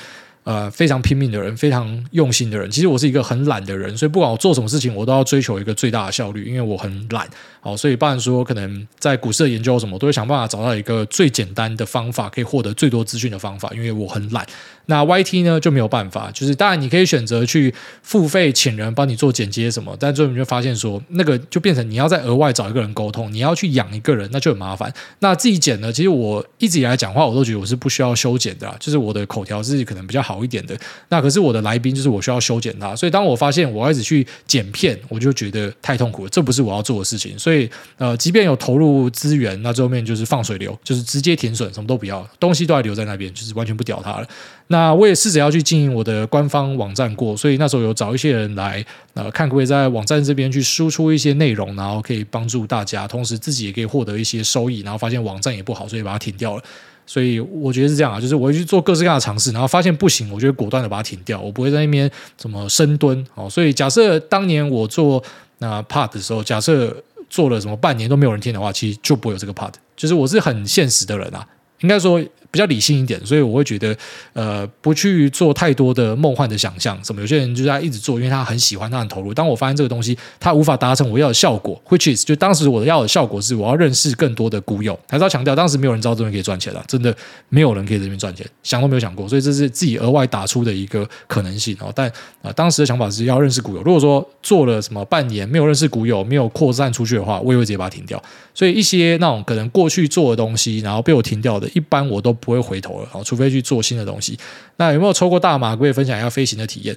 呃，非常拼命的人，非常用心的人。其实我是一个很懒的人，所以不管我做什么事情，我都要追求一个最大的效率，因为我很懒。好，所以不然说，可能在股市的研究什么，都会想办法找到一个最简单的方法，可以获得最多资讯的方法。因为我很懒。那 YT 呢就没有办法，就是当然你可以选择去付费请人帮你做剪接什么，但最后你就发现说，那个就变成你要再额外找一个人沟通，你要去养一个人，那就很麻烦。那自己剪呢，其实我一直以来讲话，我都觉得我是不需要修剪的啦，就是我的口条是可能比较好一点的。那可是我的来宾就是我需要修剪他，所以当我发现我要一直去剪片，我就觉得太痛苦了，这不是我要做的事情。所以。呃，即便有投入资源，那最后面就是放水流，就是直接停损，什么都不要，东西都还留在那边，就是完全不屌它了。那那我也试着要去经营我的官方网站过，所以那时候有找一些人来，呃，看可不可以在网站这边去输出一些内容，然后可以帮助大家，同时自己也可以获得一些收益。然后发现网站也不好，所以把它停掉了。所以我觉得是这样啊，就是我会去做各式各样的尝试，然后发现不行，我就果断的把它停掉，我不会在那边怎么深蹲。哦，所以假设当年我做那 Pod 的时候，假设。做了什么半年都没有人听的话，其实就不会有这个 part。就是我是很现实的人啊，应该说。比较理性一点，所以我会觉得，呃，不去做太多的梦幻的想象。什么有些人就是他一直做，因为他很喜欢，他很投入。当我发现这个东西他无法达成我要的效果，which is 就当时我的要的效果是我要认识更多的股友。还是要强调，当时没有人知道这边可以赚钱的，真的没有人可以这边赚钱，想都没有想过。所以这是自己额外打出的一个可能性哦。但啊、当时的想法是要认识股友。如果说做了什么半年没有认识股友，没有扩散出去的话，我也会直接把它停掉。所以一些那种可能过去做的东西，然后被我停掉的，一般我都。不会回头了，哦，除非去做新的东西。那有没有抽过大麻？可以分享一下飞行的体验。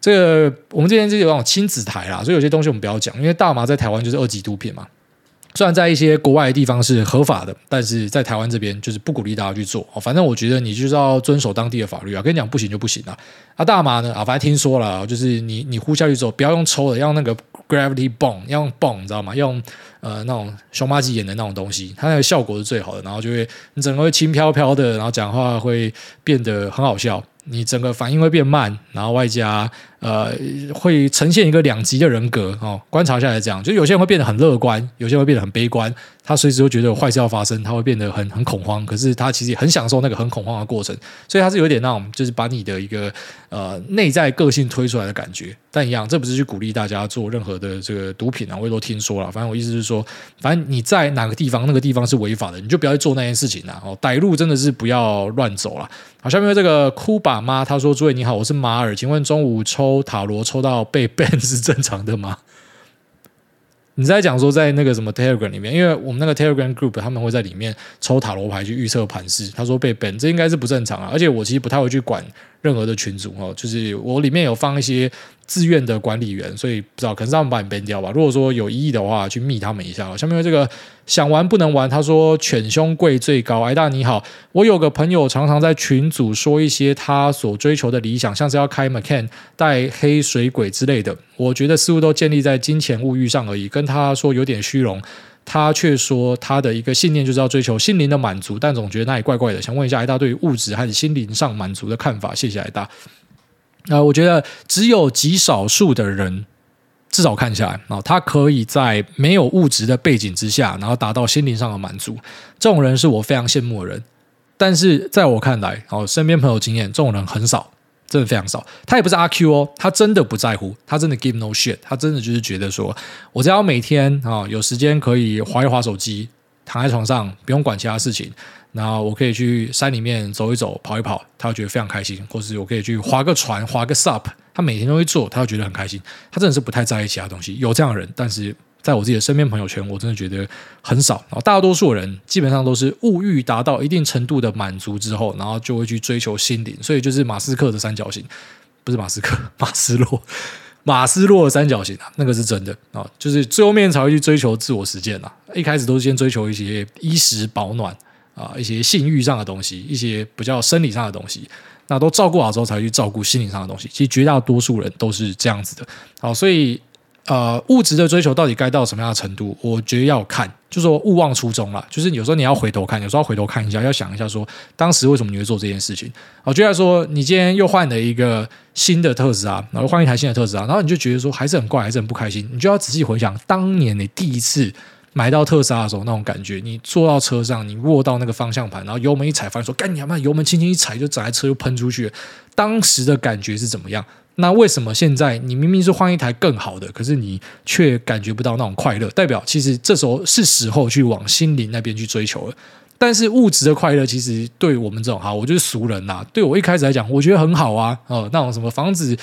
这个我们这边是有那种亲子台啦，所以有些东西我们不要讲，因为大麻在台湾就是二级毒品嘛。虽然在一些国外的地方是合法的，但是在台湾这边就是不鼓励大家去做。反正我觉得你就是要遵守当地的法律啊。跟你讲不行就不行啊。啊，大麻呢啊，反正听说了，就是你你呼下去之后，不要用抽的，要用那个 gravity bomb，要用 bomb，你知道吗？用呃那种熊麻吉演的那种东西，它那个效果是最好的。然后就会你整个会轻飘飘的，然后讲话会变得很好笑。你整个反应会变慢，然后外加呃会呈现一个两极的人格哦。观察下来这样，就有些人会变得很乐观，有些人会变得很悲观。他随时都觉得有坏事要发生，他会变得很很恐慌。可是他其实也很享受那个很恐慌的过程，所以他是有点那种就是把你的一个呃内在个性推出来的感觉。但一样，这不是去鼓励大家做任何的这个毒品啊，我也都听说了。反正我意思是说，反正你在哪个地方，那个地方是违法的，你就不要去做那件事情啊。哦，歹路真的是不要乱走了。好，下面这个哭爸妈他说：“诸位你好，我是马尔，请问中午抽塔罗抽到被 ban 是正常的吗？” [LAUGHS] 你在讲说在那个什么 Telegram 里面，因为我们那个 Telegram group 他们会在里面抽塔罗牌去预测盘势。他说被 ban，这应该是不正常啊。而且我其实不太会去管任何的群组哦，就是我里面有放一些自愿的管理员，所以不知道可能是他们把你编掉吧。如果说有异议的话，去密他们一下。下面这个想玩不能玩，他说犬兄贵最高。哎大你好，我有个朋友常常在群组说一些他所追求的理想，像是要开 Macan 带黑水鬼之类的，我觉得似乎都建立在金钱物欲上而已。跟他说有点虚荣，他却说他的一个信念就是要追求心灵的满足，但总觉得那里怪怪的。想问一下艾大对于物质还是心灵上满足的看法？谢谢艾大。那、我觉得只有极少数的人，至少看下来啊，他可以在没有物质的背景之下，然后达到心灵上的满足。这种人是我非常羡慕的人。但是在我看来，哦，身边朋友经验，这种人很少，真的非常少。他也不是阿 Q 哦，他真的不在乎，他真的 give no shit，他真的就是觉得说，我只要每天啊有时间可以划一划手机，躺在床上不用管其他事情。然后我可以去山里面走一走、跑一跑，他会觉得非常开心；或是我可以去划个船、划个 SUP，他每天都会做，他会觉得很开心。他真的是不太在意其他东西，有这样的人，但是在我自己的身边朋友圈，我真的觉得很少。然后大多数人基本上都是物欲达到一定程度的满足之后，然后就会去追求心灵。所以就是马斯克的三角形，不是马斯克，马斯洛，马斯洛的三角形啊，那个是真的啊，就是最后面才会去追求自我实践啊。一开始都是先追求一些衣食保暖。啊，一些性欲上的东西，一些比较生理上的东西，那都照顾好之后，才去照顾心理上的东西。其实绝大多数人都是这样子的。好，所以呃，物质的追求到底该到什么样的程度？我觉得要看，就是说勿忘初衷啦。就是有时候你要回头看，有时候要回头看一下，要想一下说，当时为什么你会做这件事情？我觉得说，你今天又换了一个新的特斯拉，然后换一台新的特斯拉，然后你就觉得说还是很怪，还是很不开心。你就要仔细回想当年你第一次。买到特斯拉的时候那种感觉，你坐到车上，你握到那个方向盘，然后油门一踩，发现说干你妈，油门轻轻一踩就整台车就喷出去。当时的感觉是怎么样？那为什么现在你明明是换一台更好的，可是你却感觉不到那种快乐？代表其实这时候是时候去往心灵那边去追求了。但是物质的快乐，其实对我们这种哈，我就是俗人呐、对我一开始来讲，我觉得很好啊，哦，那种什么房子。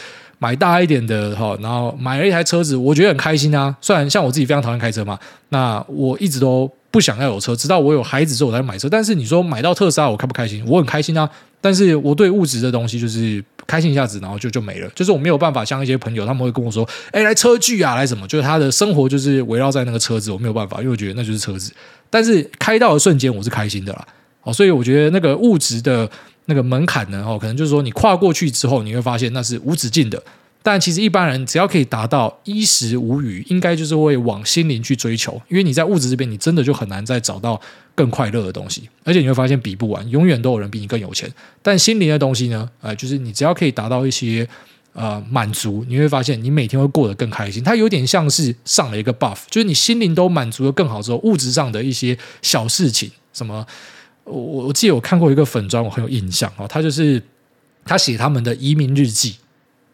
买大一点的哈，然后买了一台车子，我觉得很开心啊。虽然像我自己非常讨厌开车嘛，那我一直都不想要有车，直到我有孩子之后我才买车。但是你说买到特斯拉，我开不开心？我很开心啊。但是我对物质的东西就是开心一下子，然后就就没了。就是我没有办法像一些朋友，他们会跟我说：“哎，来车聚啊，来什么？”就是他的生活就是围绕在那个车子，我没有办法，因为我觉得那就是车子。但是开到的瞬间，我是开心的啦。哦，所以我觉得那个物质的那个门槛呢，哦，可能就是说你跨过去之后，你会发现那是无止境的。但其实一般人只要可以达到衣食无虞，应该就是会往心灵去追求。因为你在物质这边，你真的就很难再找到更快乐的东西，而且你会发现比不完，永远都有人比你更有钱。但心灵的东西呢？呃，就是你只要可以达到一些呃满足，你会发现你每天会过得更开心。它有点像是上了一个 buff，就是你心灵都满足的更好之后，物质上的一些小事情，什么我我记得我看过一个粉砖，我很有印象哦，他就是他写他们的移民日记。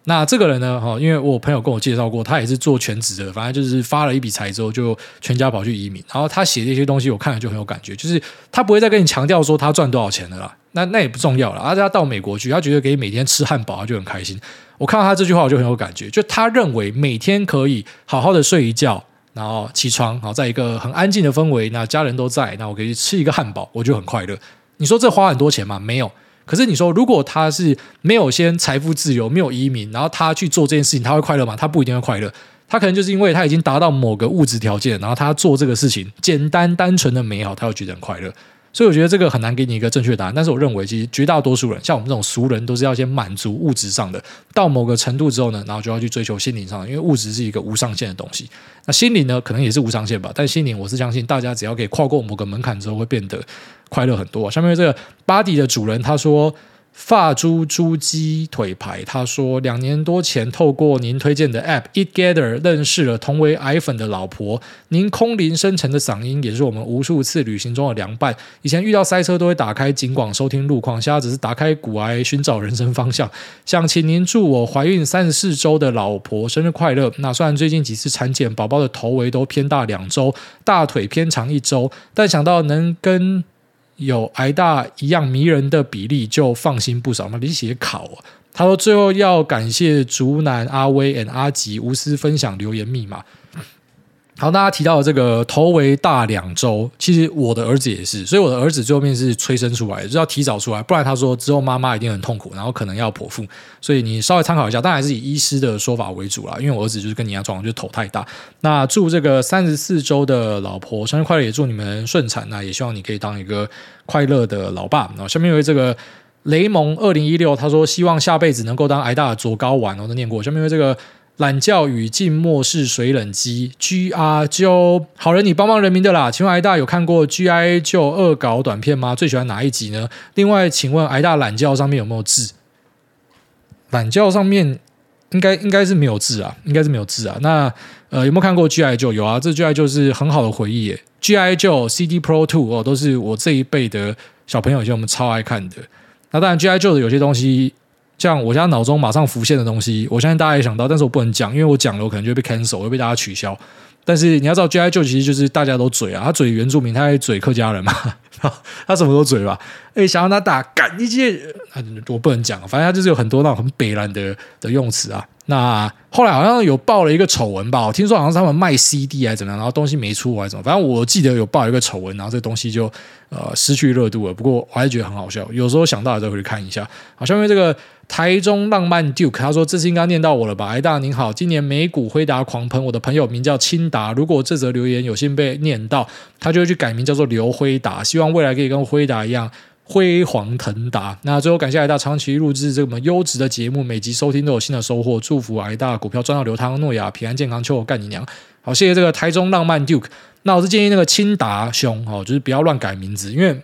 那这个人呢？哈，因为我朋友跟我介绍过，他也是做全职的，反正就是发了一笔财之后，就全家跑去移民。然后他写的一些东西，我看了就很有感觉，就是他不会再跟你强调说他赚多少钱的啦，那那也不重要了。而且他到美国去，他觉得可以每天吃汉堡，他就很开心。我看到他这句话，我就很有感觉，就他认为每天可以好好的睡一觉，然后起床，然后在一个很安静的氛围，那家人都在，那我可以吃一个汉堡，我就很快乐。你说这花很多钱吗？没有。可是你说，如果他是没有先财富自由，没有移民，然后他去做这件事情，他会快乐吗？他不一定会快乐。他可能就是因为他已经达到某个物质条件，然后他做这个事情简单单纯的美好，他会觉得很快乐。所以我觉得这个很难给你一个正确答案。但是我认为，其实绝大多数人，像我们这种俗人，都是要先满足物质上的，到某个程度之后呢，然后就要去追求心灵上的，因为物质是一个无上限的东西。那心灵呢，可能也是无上限吧。但心灵，我是相信大家只要可以跨过某个门槛之后，会变得快乐很多。下面这个巴迪的主人他说。发猪猪鸡腿排，他说两年多前透过您推荐的 App Eatgether 认识了同为癌粉的老婆。您空灵深沉的嗓音也是我们无数次旅行中的良伴。以前遇到塞车都会打开警广收听路况，现在只是打开古癌寻找人生方向。想请您祝我怀孕三十四周的老婆生日快乐。那虽然最近几次产检，宝宝的头围都偏大两周，大腿偏长一周，但想到能跟有挨大一样迷人的比例，就放心不少嘛。你写考啊，他说最后要感谢竹南阿威 and 阿吉无私分享留言密码。好，大家提到的这个头围大两周，其实我的儿子也是，所以我的儿子最后面是催生出来的，就要提早出来，不然他说之后妈妈一定很痛苦，然后可能要剖腹，所以你稍微参考一下，当然还是以医师的说法为主啦。因为我儿子就是跟你一样状况，就是头太大。那祝这个三十四周的老婆生日快乐，也祝你们顺产。那也希望你可以当一个快乐的老爸。然后下面有这个雷蒙二零一六，他说希望下辈子能够当挨大的左睾丸。我都念过。下面因为这个。懒觉与静默式水冷机，G R 就好人，你帮帮人民的啦。请问癌大有看过 G I 就恶搞短片吗？最喜欢哪一集呢？另外，请问癌大懒觉上面有没有字？懒觉上面应该应该是没有字啊，应该是没有字啊。那呃有没有看过 G I 就有啊？这 G I 就是很好的回忆耶。G I 就 C D Pro Two 哦，都是我这一辈的小朋友以前我们超爱看的。那当然 G I 就的有些东西。像我现在脑中马上浮现的东西，我相信大家也想到，但是我不能讲，因为我讲了，我可能就会被 cancel，会被大家取消。但是你要知道，G.I. 就其实就是大家都嘴啊，他嘴原住民，他还嘴客家人嘛，[LAUGHS] 他什么都嘴吧。哎，想让他打干一些，我不能讲，反正他就是有很多那种很北烂的的用词啊。那后来好像有爆了一个丑闻吧，我听说好像是他们卖 CD 还是怎么样，然后东西没出还是怎么，反正我记得有爆一个丑闻，然后这东西就呃失去热度了。不过我还是觉得很好笑，有时候想到了再回去看一下。好，下面这个台中浪漫 Duke 他说，这次应该念到我了吧？哎大您好，今年美股辉达狂喷，我的朋友名叫清达，如果这则留言有幸被念到，他就会去改名叫做刘辉达，希望未来可以跟辉达一样。辉煌腾达。那最后感谢挨大长期录制这么优质的节目，每集收听都有新的收获。祝福挨大股票赚到流汤，诺亚平安健康，求我干你娘！好，谢谢这个台中浪漫 Duke。那我是建议那个清达兄哦，就是不要乱改名字，因为。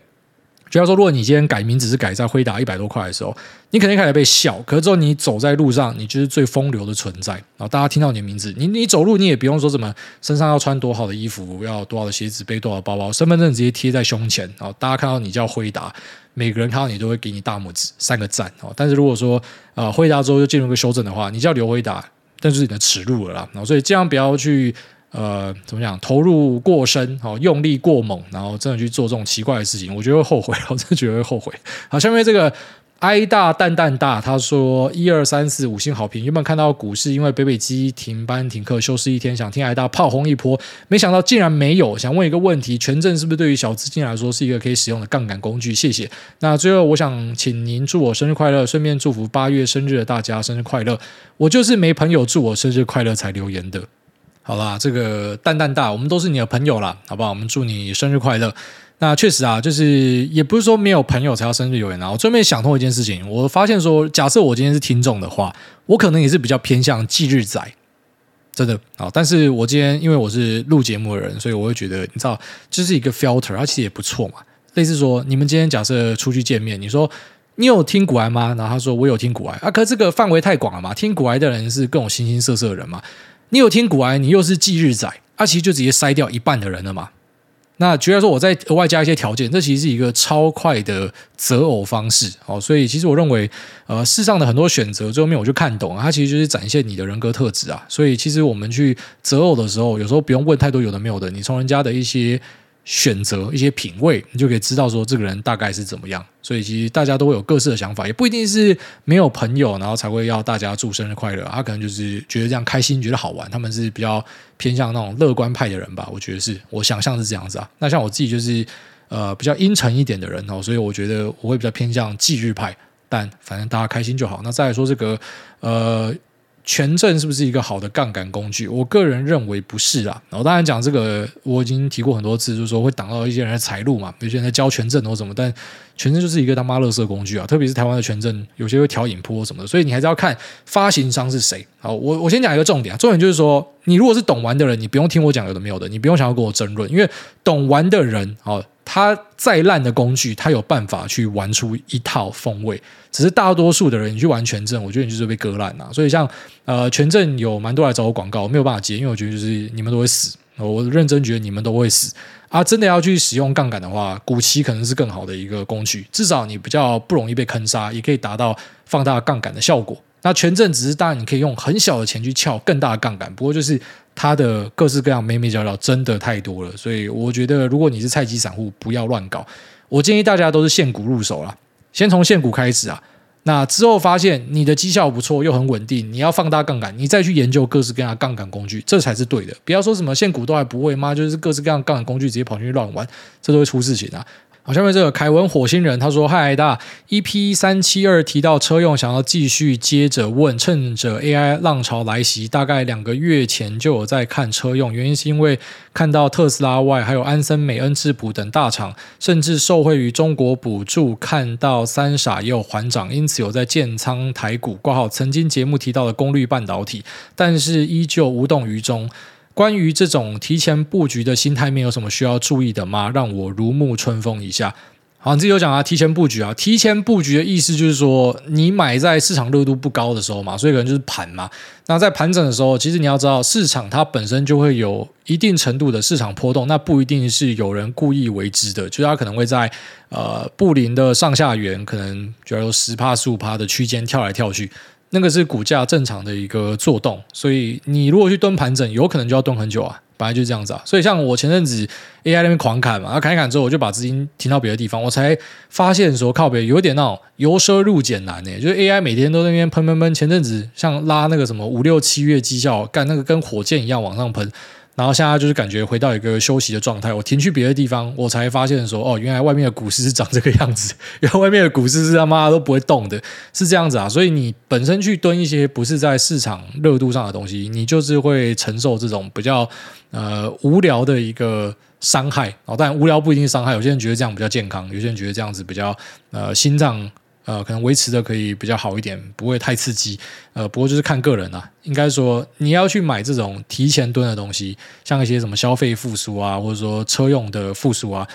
主要说，如果你今天改名只是改在辉达一百多块的时候，你肯定开始被笑。可是之后你走在路上，你就是最风流的存在。然后大家听到你的名字，你你走路你也不用说什么身上要穿多好的衣服，要多少的鞋子，背多少包包，身份证直接贴在胸前。然后大家看到你叫辉达，每个人看到你都会给你大拇指三个赞。哦，但是如果说呃辉达之后又进入一个修正的话，你叫刘辉达，但是你的耻辱了啦。然后所以尽量不要去。呃，怎么讲？投入过深，好，用力过猛，然后真的去做这种奇怪的事情，我觉得会后悔，我真的觉得会后悔。好，下面这个哀大蛋蛋大，他说一二三四五星好评。原本看到股市因为北北基停班停课休市一天，想听哀大炮轰一波，没想到竟然没有。想问一个问题：权证是不是对于小资金来说是一个可以使用的杠杆工具？谢谢。那最后我想请您祝我生日快乐，顺便祝福八月生日的大家生日快乐。我就是没朋友祝我生日快乐才留言的。好啦，这个蛋蛋大，我们都是你的朋友啦，好不好？我们祝你生日快乐。那确实啊，就是也不是说没有朋友才要生日留言啊。我专门想通一件事情，我发现说，假设我今天是听众的话，我可能也是比较偏向忌日仔，真的啊。但是我今天因为我是录节目的人，所以我会觉得，你知道，就是一个 filter，它其实也不错嘛。类似说，你们今天假设出去见面，你说你有听古癌吗？然后他说我有听古癌啊，可这个范围太广了嘛。听古癌的人是各种形形色色的人嘛。你有听古癌，你又是忌日仔，啊，其实就直接筛掉一半的人了嘛。那觉得说我再额外加一些条件，这其实是一个超快的择偶方式哦。所以其实我认为，呃，世上的很多选择，最后面我就看懂了，它其实就是展现你的人格特质啊。所以其实我们去择偶的时候，有时候不用问太多有的没有的，你从人家的一些。选择一些品味，你就可以知道说这个人大概是怎么样。所以其实大家都会有各自的想法，也不一定是没有朋友，然后才会要大家祝生日快乐。他可能就是觉得这样开心，觉得好玩。他们是比较偏向那种乐观派的人吧？我觉得是我想象是这样子啊。那像我自己就是。呃比较阴沉一点的人哦，所以我觉得我会比较偏向忌日派。但反正大家开心就好。那再来说这个呃。权证是不是一个好的杠杆工具？我个人认为不是啦。我当然讲这个，我已经提过很多次，就是说会挡到一些人的财路嘛。有些人在交权证或什么，但权证就是一个他妈垃圾工具啊！特别是台湾的权证，有些会调引波什么的，所以你还是要看发行商是谁。好，我我先讲一个重点啊，重点就是说，你如果是懂玩的人，你不用听我讲有的没有的，你不用想要跟我争论，因为懂玩的人，哦，他再烂的工具，他有办法去玩出一套风味。只是大多数的人，你去玩权证，我觉得你就是被割烂了。所以像呃权证有蛮多来找我广告，我没有办法接，因为我觉得就是你们都会死。我认真觉得你们都会死啊！真的要去使用杠杆的话，股期可能是更好的一个工具，至少你比较不容易被坑杀，也可以达到放大杠杆的效果。那权证只是当然你可以用很小的钱去撬更大的杠杆，不过就是它的各式各样美美角角真的太多了，所以我觉得如果你是菜鸡散户，不要乱搞。我建议大家都是现股入手啦。先从现股开始啊，那之后发现你的绩效不错又很稳定，你要放大杠杆，你再去研究各式各样的杠杆工具，这才是对的。不要说什么现股都还不会吗？就是各式各样杠杆工具直接跑进去乱玩，这都会出事情啊。好，下面这个凯文火星人他说：“嗨，大，EP 三七二提到车用，想要继续接着问，趁着 AI 浪潮来袭，大概两个月前就有在看车用，原因是因为看到特斯拉外，还有安森美、恩智浦等大厂，甚至受惠于中国补助，看到三傻也有缓涨，因此有在建仓台股挂号。曾经节目提到的功率半导体，但是依旧无动于衷。”关于这种提前布局的心态面，有什么需要注意的吗？让我如沐春风一下。好，你自己有讲啊，提前布局啊，提前布局的意思就是说，你买在市场热度不高的时候嘛，所以可能就是盘嘛。那在盘整的时候，其实你要知道，市场它本身就会有一定程度的市场波动，那不一定是有人故意为之的，就是它可能会在呃布林的上下缘，可能比如说十帕、十五帕的区间跳来跳去。那个是股价正常的一个做动，所以你如果去蹲盘整，有可能就要蹲很久啊，本来就是这样子啊。所以像我前阵子 AI 那边狂砍嘛，然后砍一砍之后，我就把资金停到别的地方，我才发现说靠北有点那种由奢入俭难呢、就是 AI 每天都在那边喷喷喷，前阵子像拉那个什么五六七月绩效，干那个跟火箭一样往上喷。然后现在就是感觉回到一个休息的状态，我停去别的地方，我才发现说，哦，原来外面的股市是长这个样子，[LAUGHS] 原来外面的股市是他妈都不会动的，是这样子啊。所以你本身去蹲一些不是在市场热度上的东西，你就是会承受这种比较呃无聊的一个伤害。哦，但无聊不一定是伤害，有些人觉得这样比较健康，有些人觉得这样子比较呃心脏。呃，可能维持的可以比较好一点，不会太刺激。呃，不过就是看个人啦。应该说，你要去买这种提前蹲的东西，像一些什么消费复苏啊，或者说车用的复苏啊，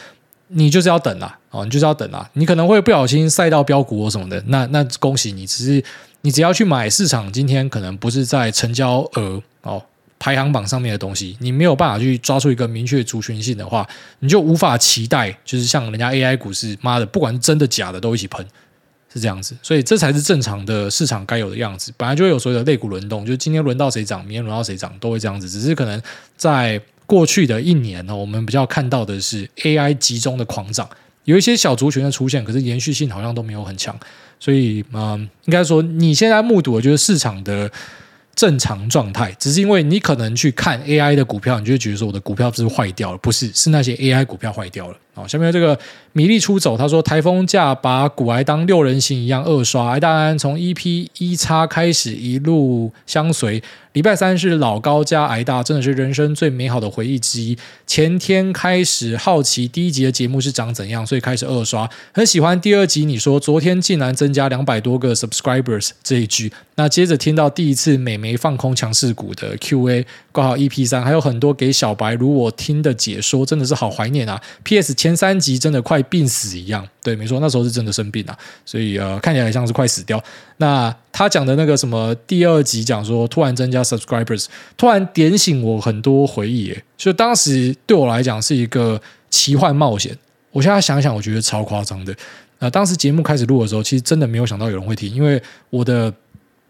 你就是要等啦。哦，你就是要等啦。你可能会不小心赛到标股或什么的，那那恭喜你。只是你只要去买市场今天可能不是在成交额哦排行榜上面的东西，你没有办法去抓出一个明确族群性的话，你就无法期待，就是像人家 AI 股市，妈的，不管是真的假的，都一起喷。是这样子，所以这才是正常的市场该有的样子。本来就会有所谓的类股轮动，就是今天轮到谁涨，明天轮到谁涨，都会这样子。只是可能在过去的一年呢，我们比较看到的是 AI 集中的狂涨，有一些小族群的出现，可是延续性好像都没有很强。所以，嗯，应该说你现在目睹的就是市场的。正常状态，只是因为你可能去看 AI 的股票，你就会觉得说我的股票是不是坏掉了？不是，是那些 AI 股票坏掉了。好，下面这个米粒出走，他说台风假把股癌当六人行一样二刷，癌大安从 EP 一叉开始一路相随。礼拜三是老高加癌大，真的是人生最美好的回忆之一。前天开始好奇第一集的节目是长怎样，所以开始二刷。很喜欢第二集，你说昨天竟然增加两百多个 subscribers 这一句。那接着听到第一次美眉放空强势股的 QA，挂号 EP 三，还有很多给小白如我听的解说，真的是好怀念啊。PS 前前三集真的快病死一样，对，没错，那时候是真的生病啊，所以呃，看起来像是快死掉。那他讲的那个什么第二集讲说突然增加 subscribers，突然点醒我很多回忆，诶，就当时对我来讲是一个奇幻冒险。我现在想想，我觉得超夸张的。呃，当时节目开始录的时候，其实真的没有想到有人会听，因为我的。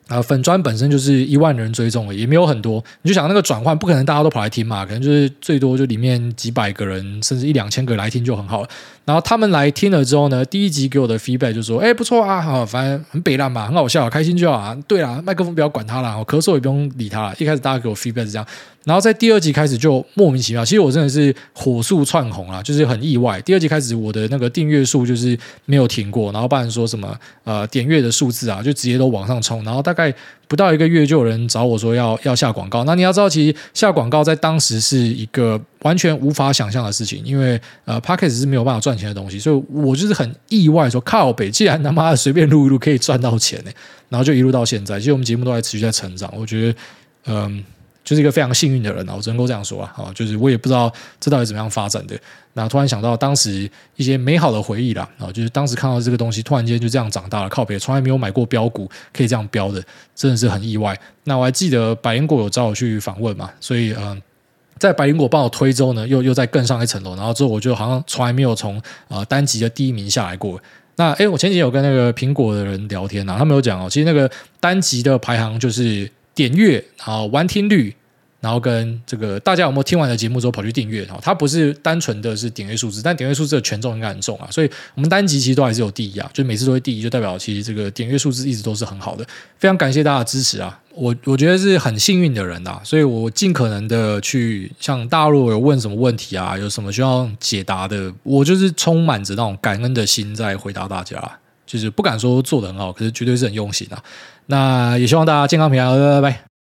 啊，粉专本身就是一万人追踪了，也没有很多。你就想那个转换，不可能大家都跑来听嘛，可能就是最多就里面几百个人，甚至一两千个来听就很好。然后他们来听了之后呢，第一集给我的 feedback 就说：“哎，不错啊，好，反正很北烂嘛，很好笑，开心就好啊。”对啦，麦克风不要管他了，我咳嗽也不用理他了。一开始大家给我 feedback 是这样。然后在第二集开始就莫名其妙，其实我真的是火速窜红啊，就是很意外。第二集开始我的那个订阅数就是没有停过，然后不然说什么呃点阅的数字啊，就直接都往上冲，然后大概不到一个月就有人找我说要要下广告。那你要知道，其实下广告在当时是一个完全无法想象的事情，因为呃 Podcast 是没有办法赚钱的东西，所以我就是很意外说靠北，既然他妈的随便录一录可以赚到钱呢，然后就一路到现在，其实我们节目都在持续在成长，我觉得嗯。就是一个非常幸运的人啊，我只能够这样说啊，啊，就是我也不知道这到底怎么样发展的。那突然想到当时一些美好的回忆啦，啊，就是当时看到这个东西，突然间就这样长大了，靠北，从来没有买过标股，可以这样标的，真的是很意外。那我还记得百灵果有找我去访问嘛，所以嗯，在百灵果帮我推之后呢，又又再更上一层楼，然后之后我就好像从来没有从呃单集的第一名下来过。那诶，我前几天有跟那个苹果的人聊天啊，他们有讲哦，其实那个单集的排行就是。点阅，然后完听率，然后跟这个大家有没有听完的节目之后跑去订阅？哈，它不是单纯的是点阅数字，但点阅数字的权重应该很重啊。所以我们单集其实都还是有第一啊，就每次都会第一，就代表其实这个点阅数字一直都是很好的。非常感谢大家的支持啊！我我觉得是很幸运的人呐，所以我尽可能的去像大陆有问什么问题啊，有什么需要解答的，我就是充满着那种感恩的心在回答大家，就是不敢说做的很好，可是绝对是很用心啊。那也希望大家健康平安，拜拜。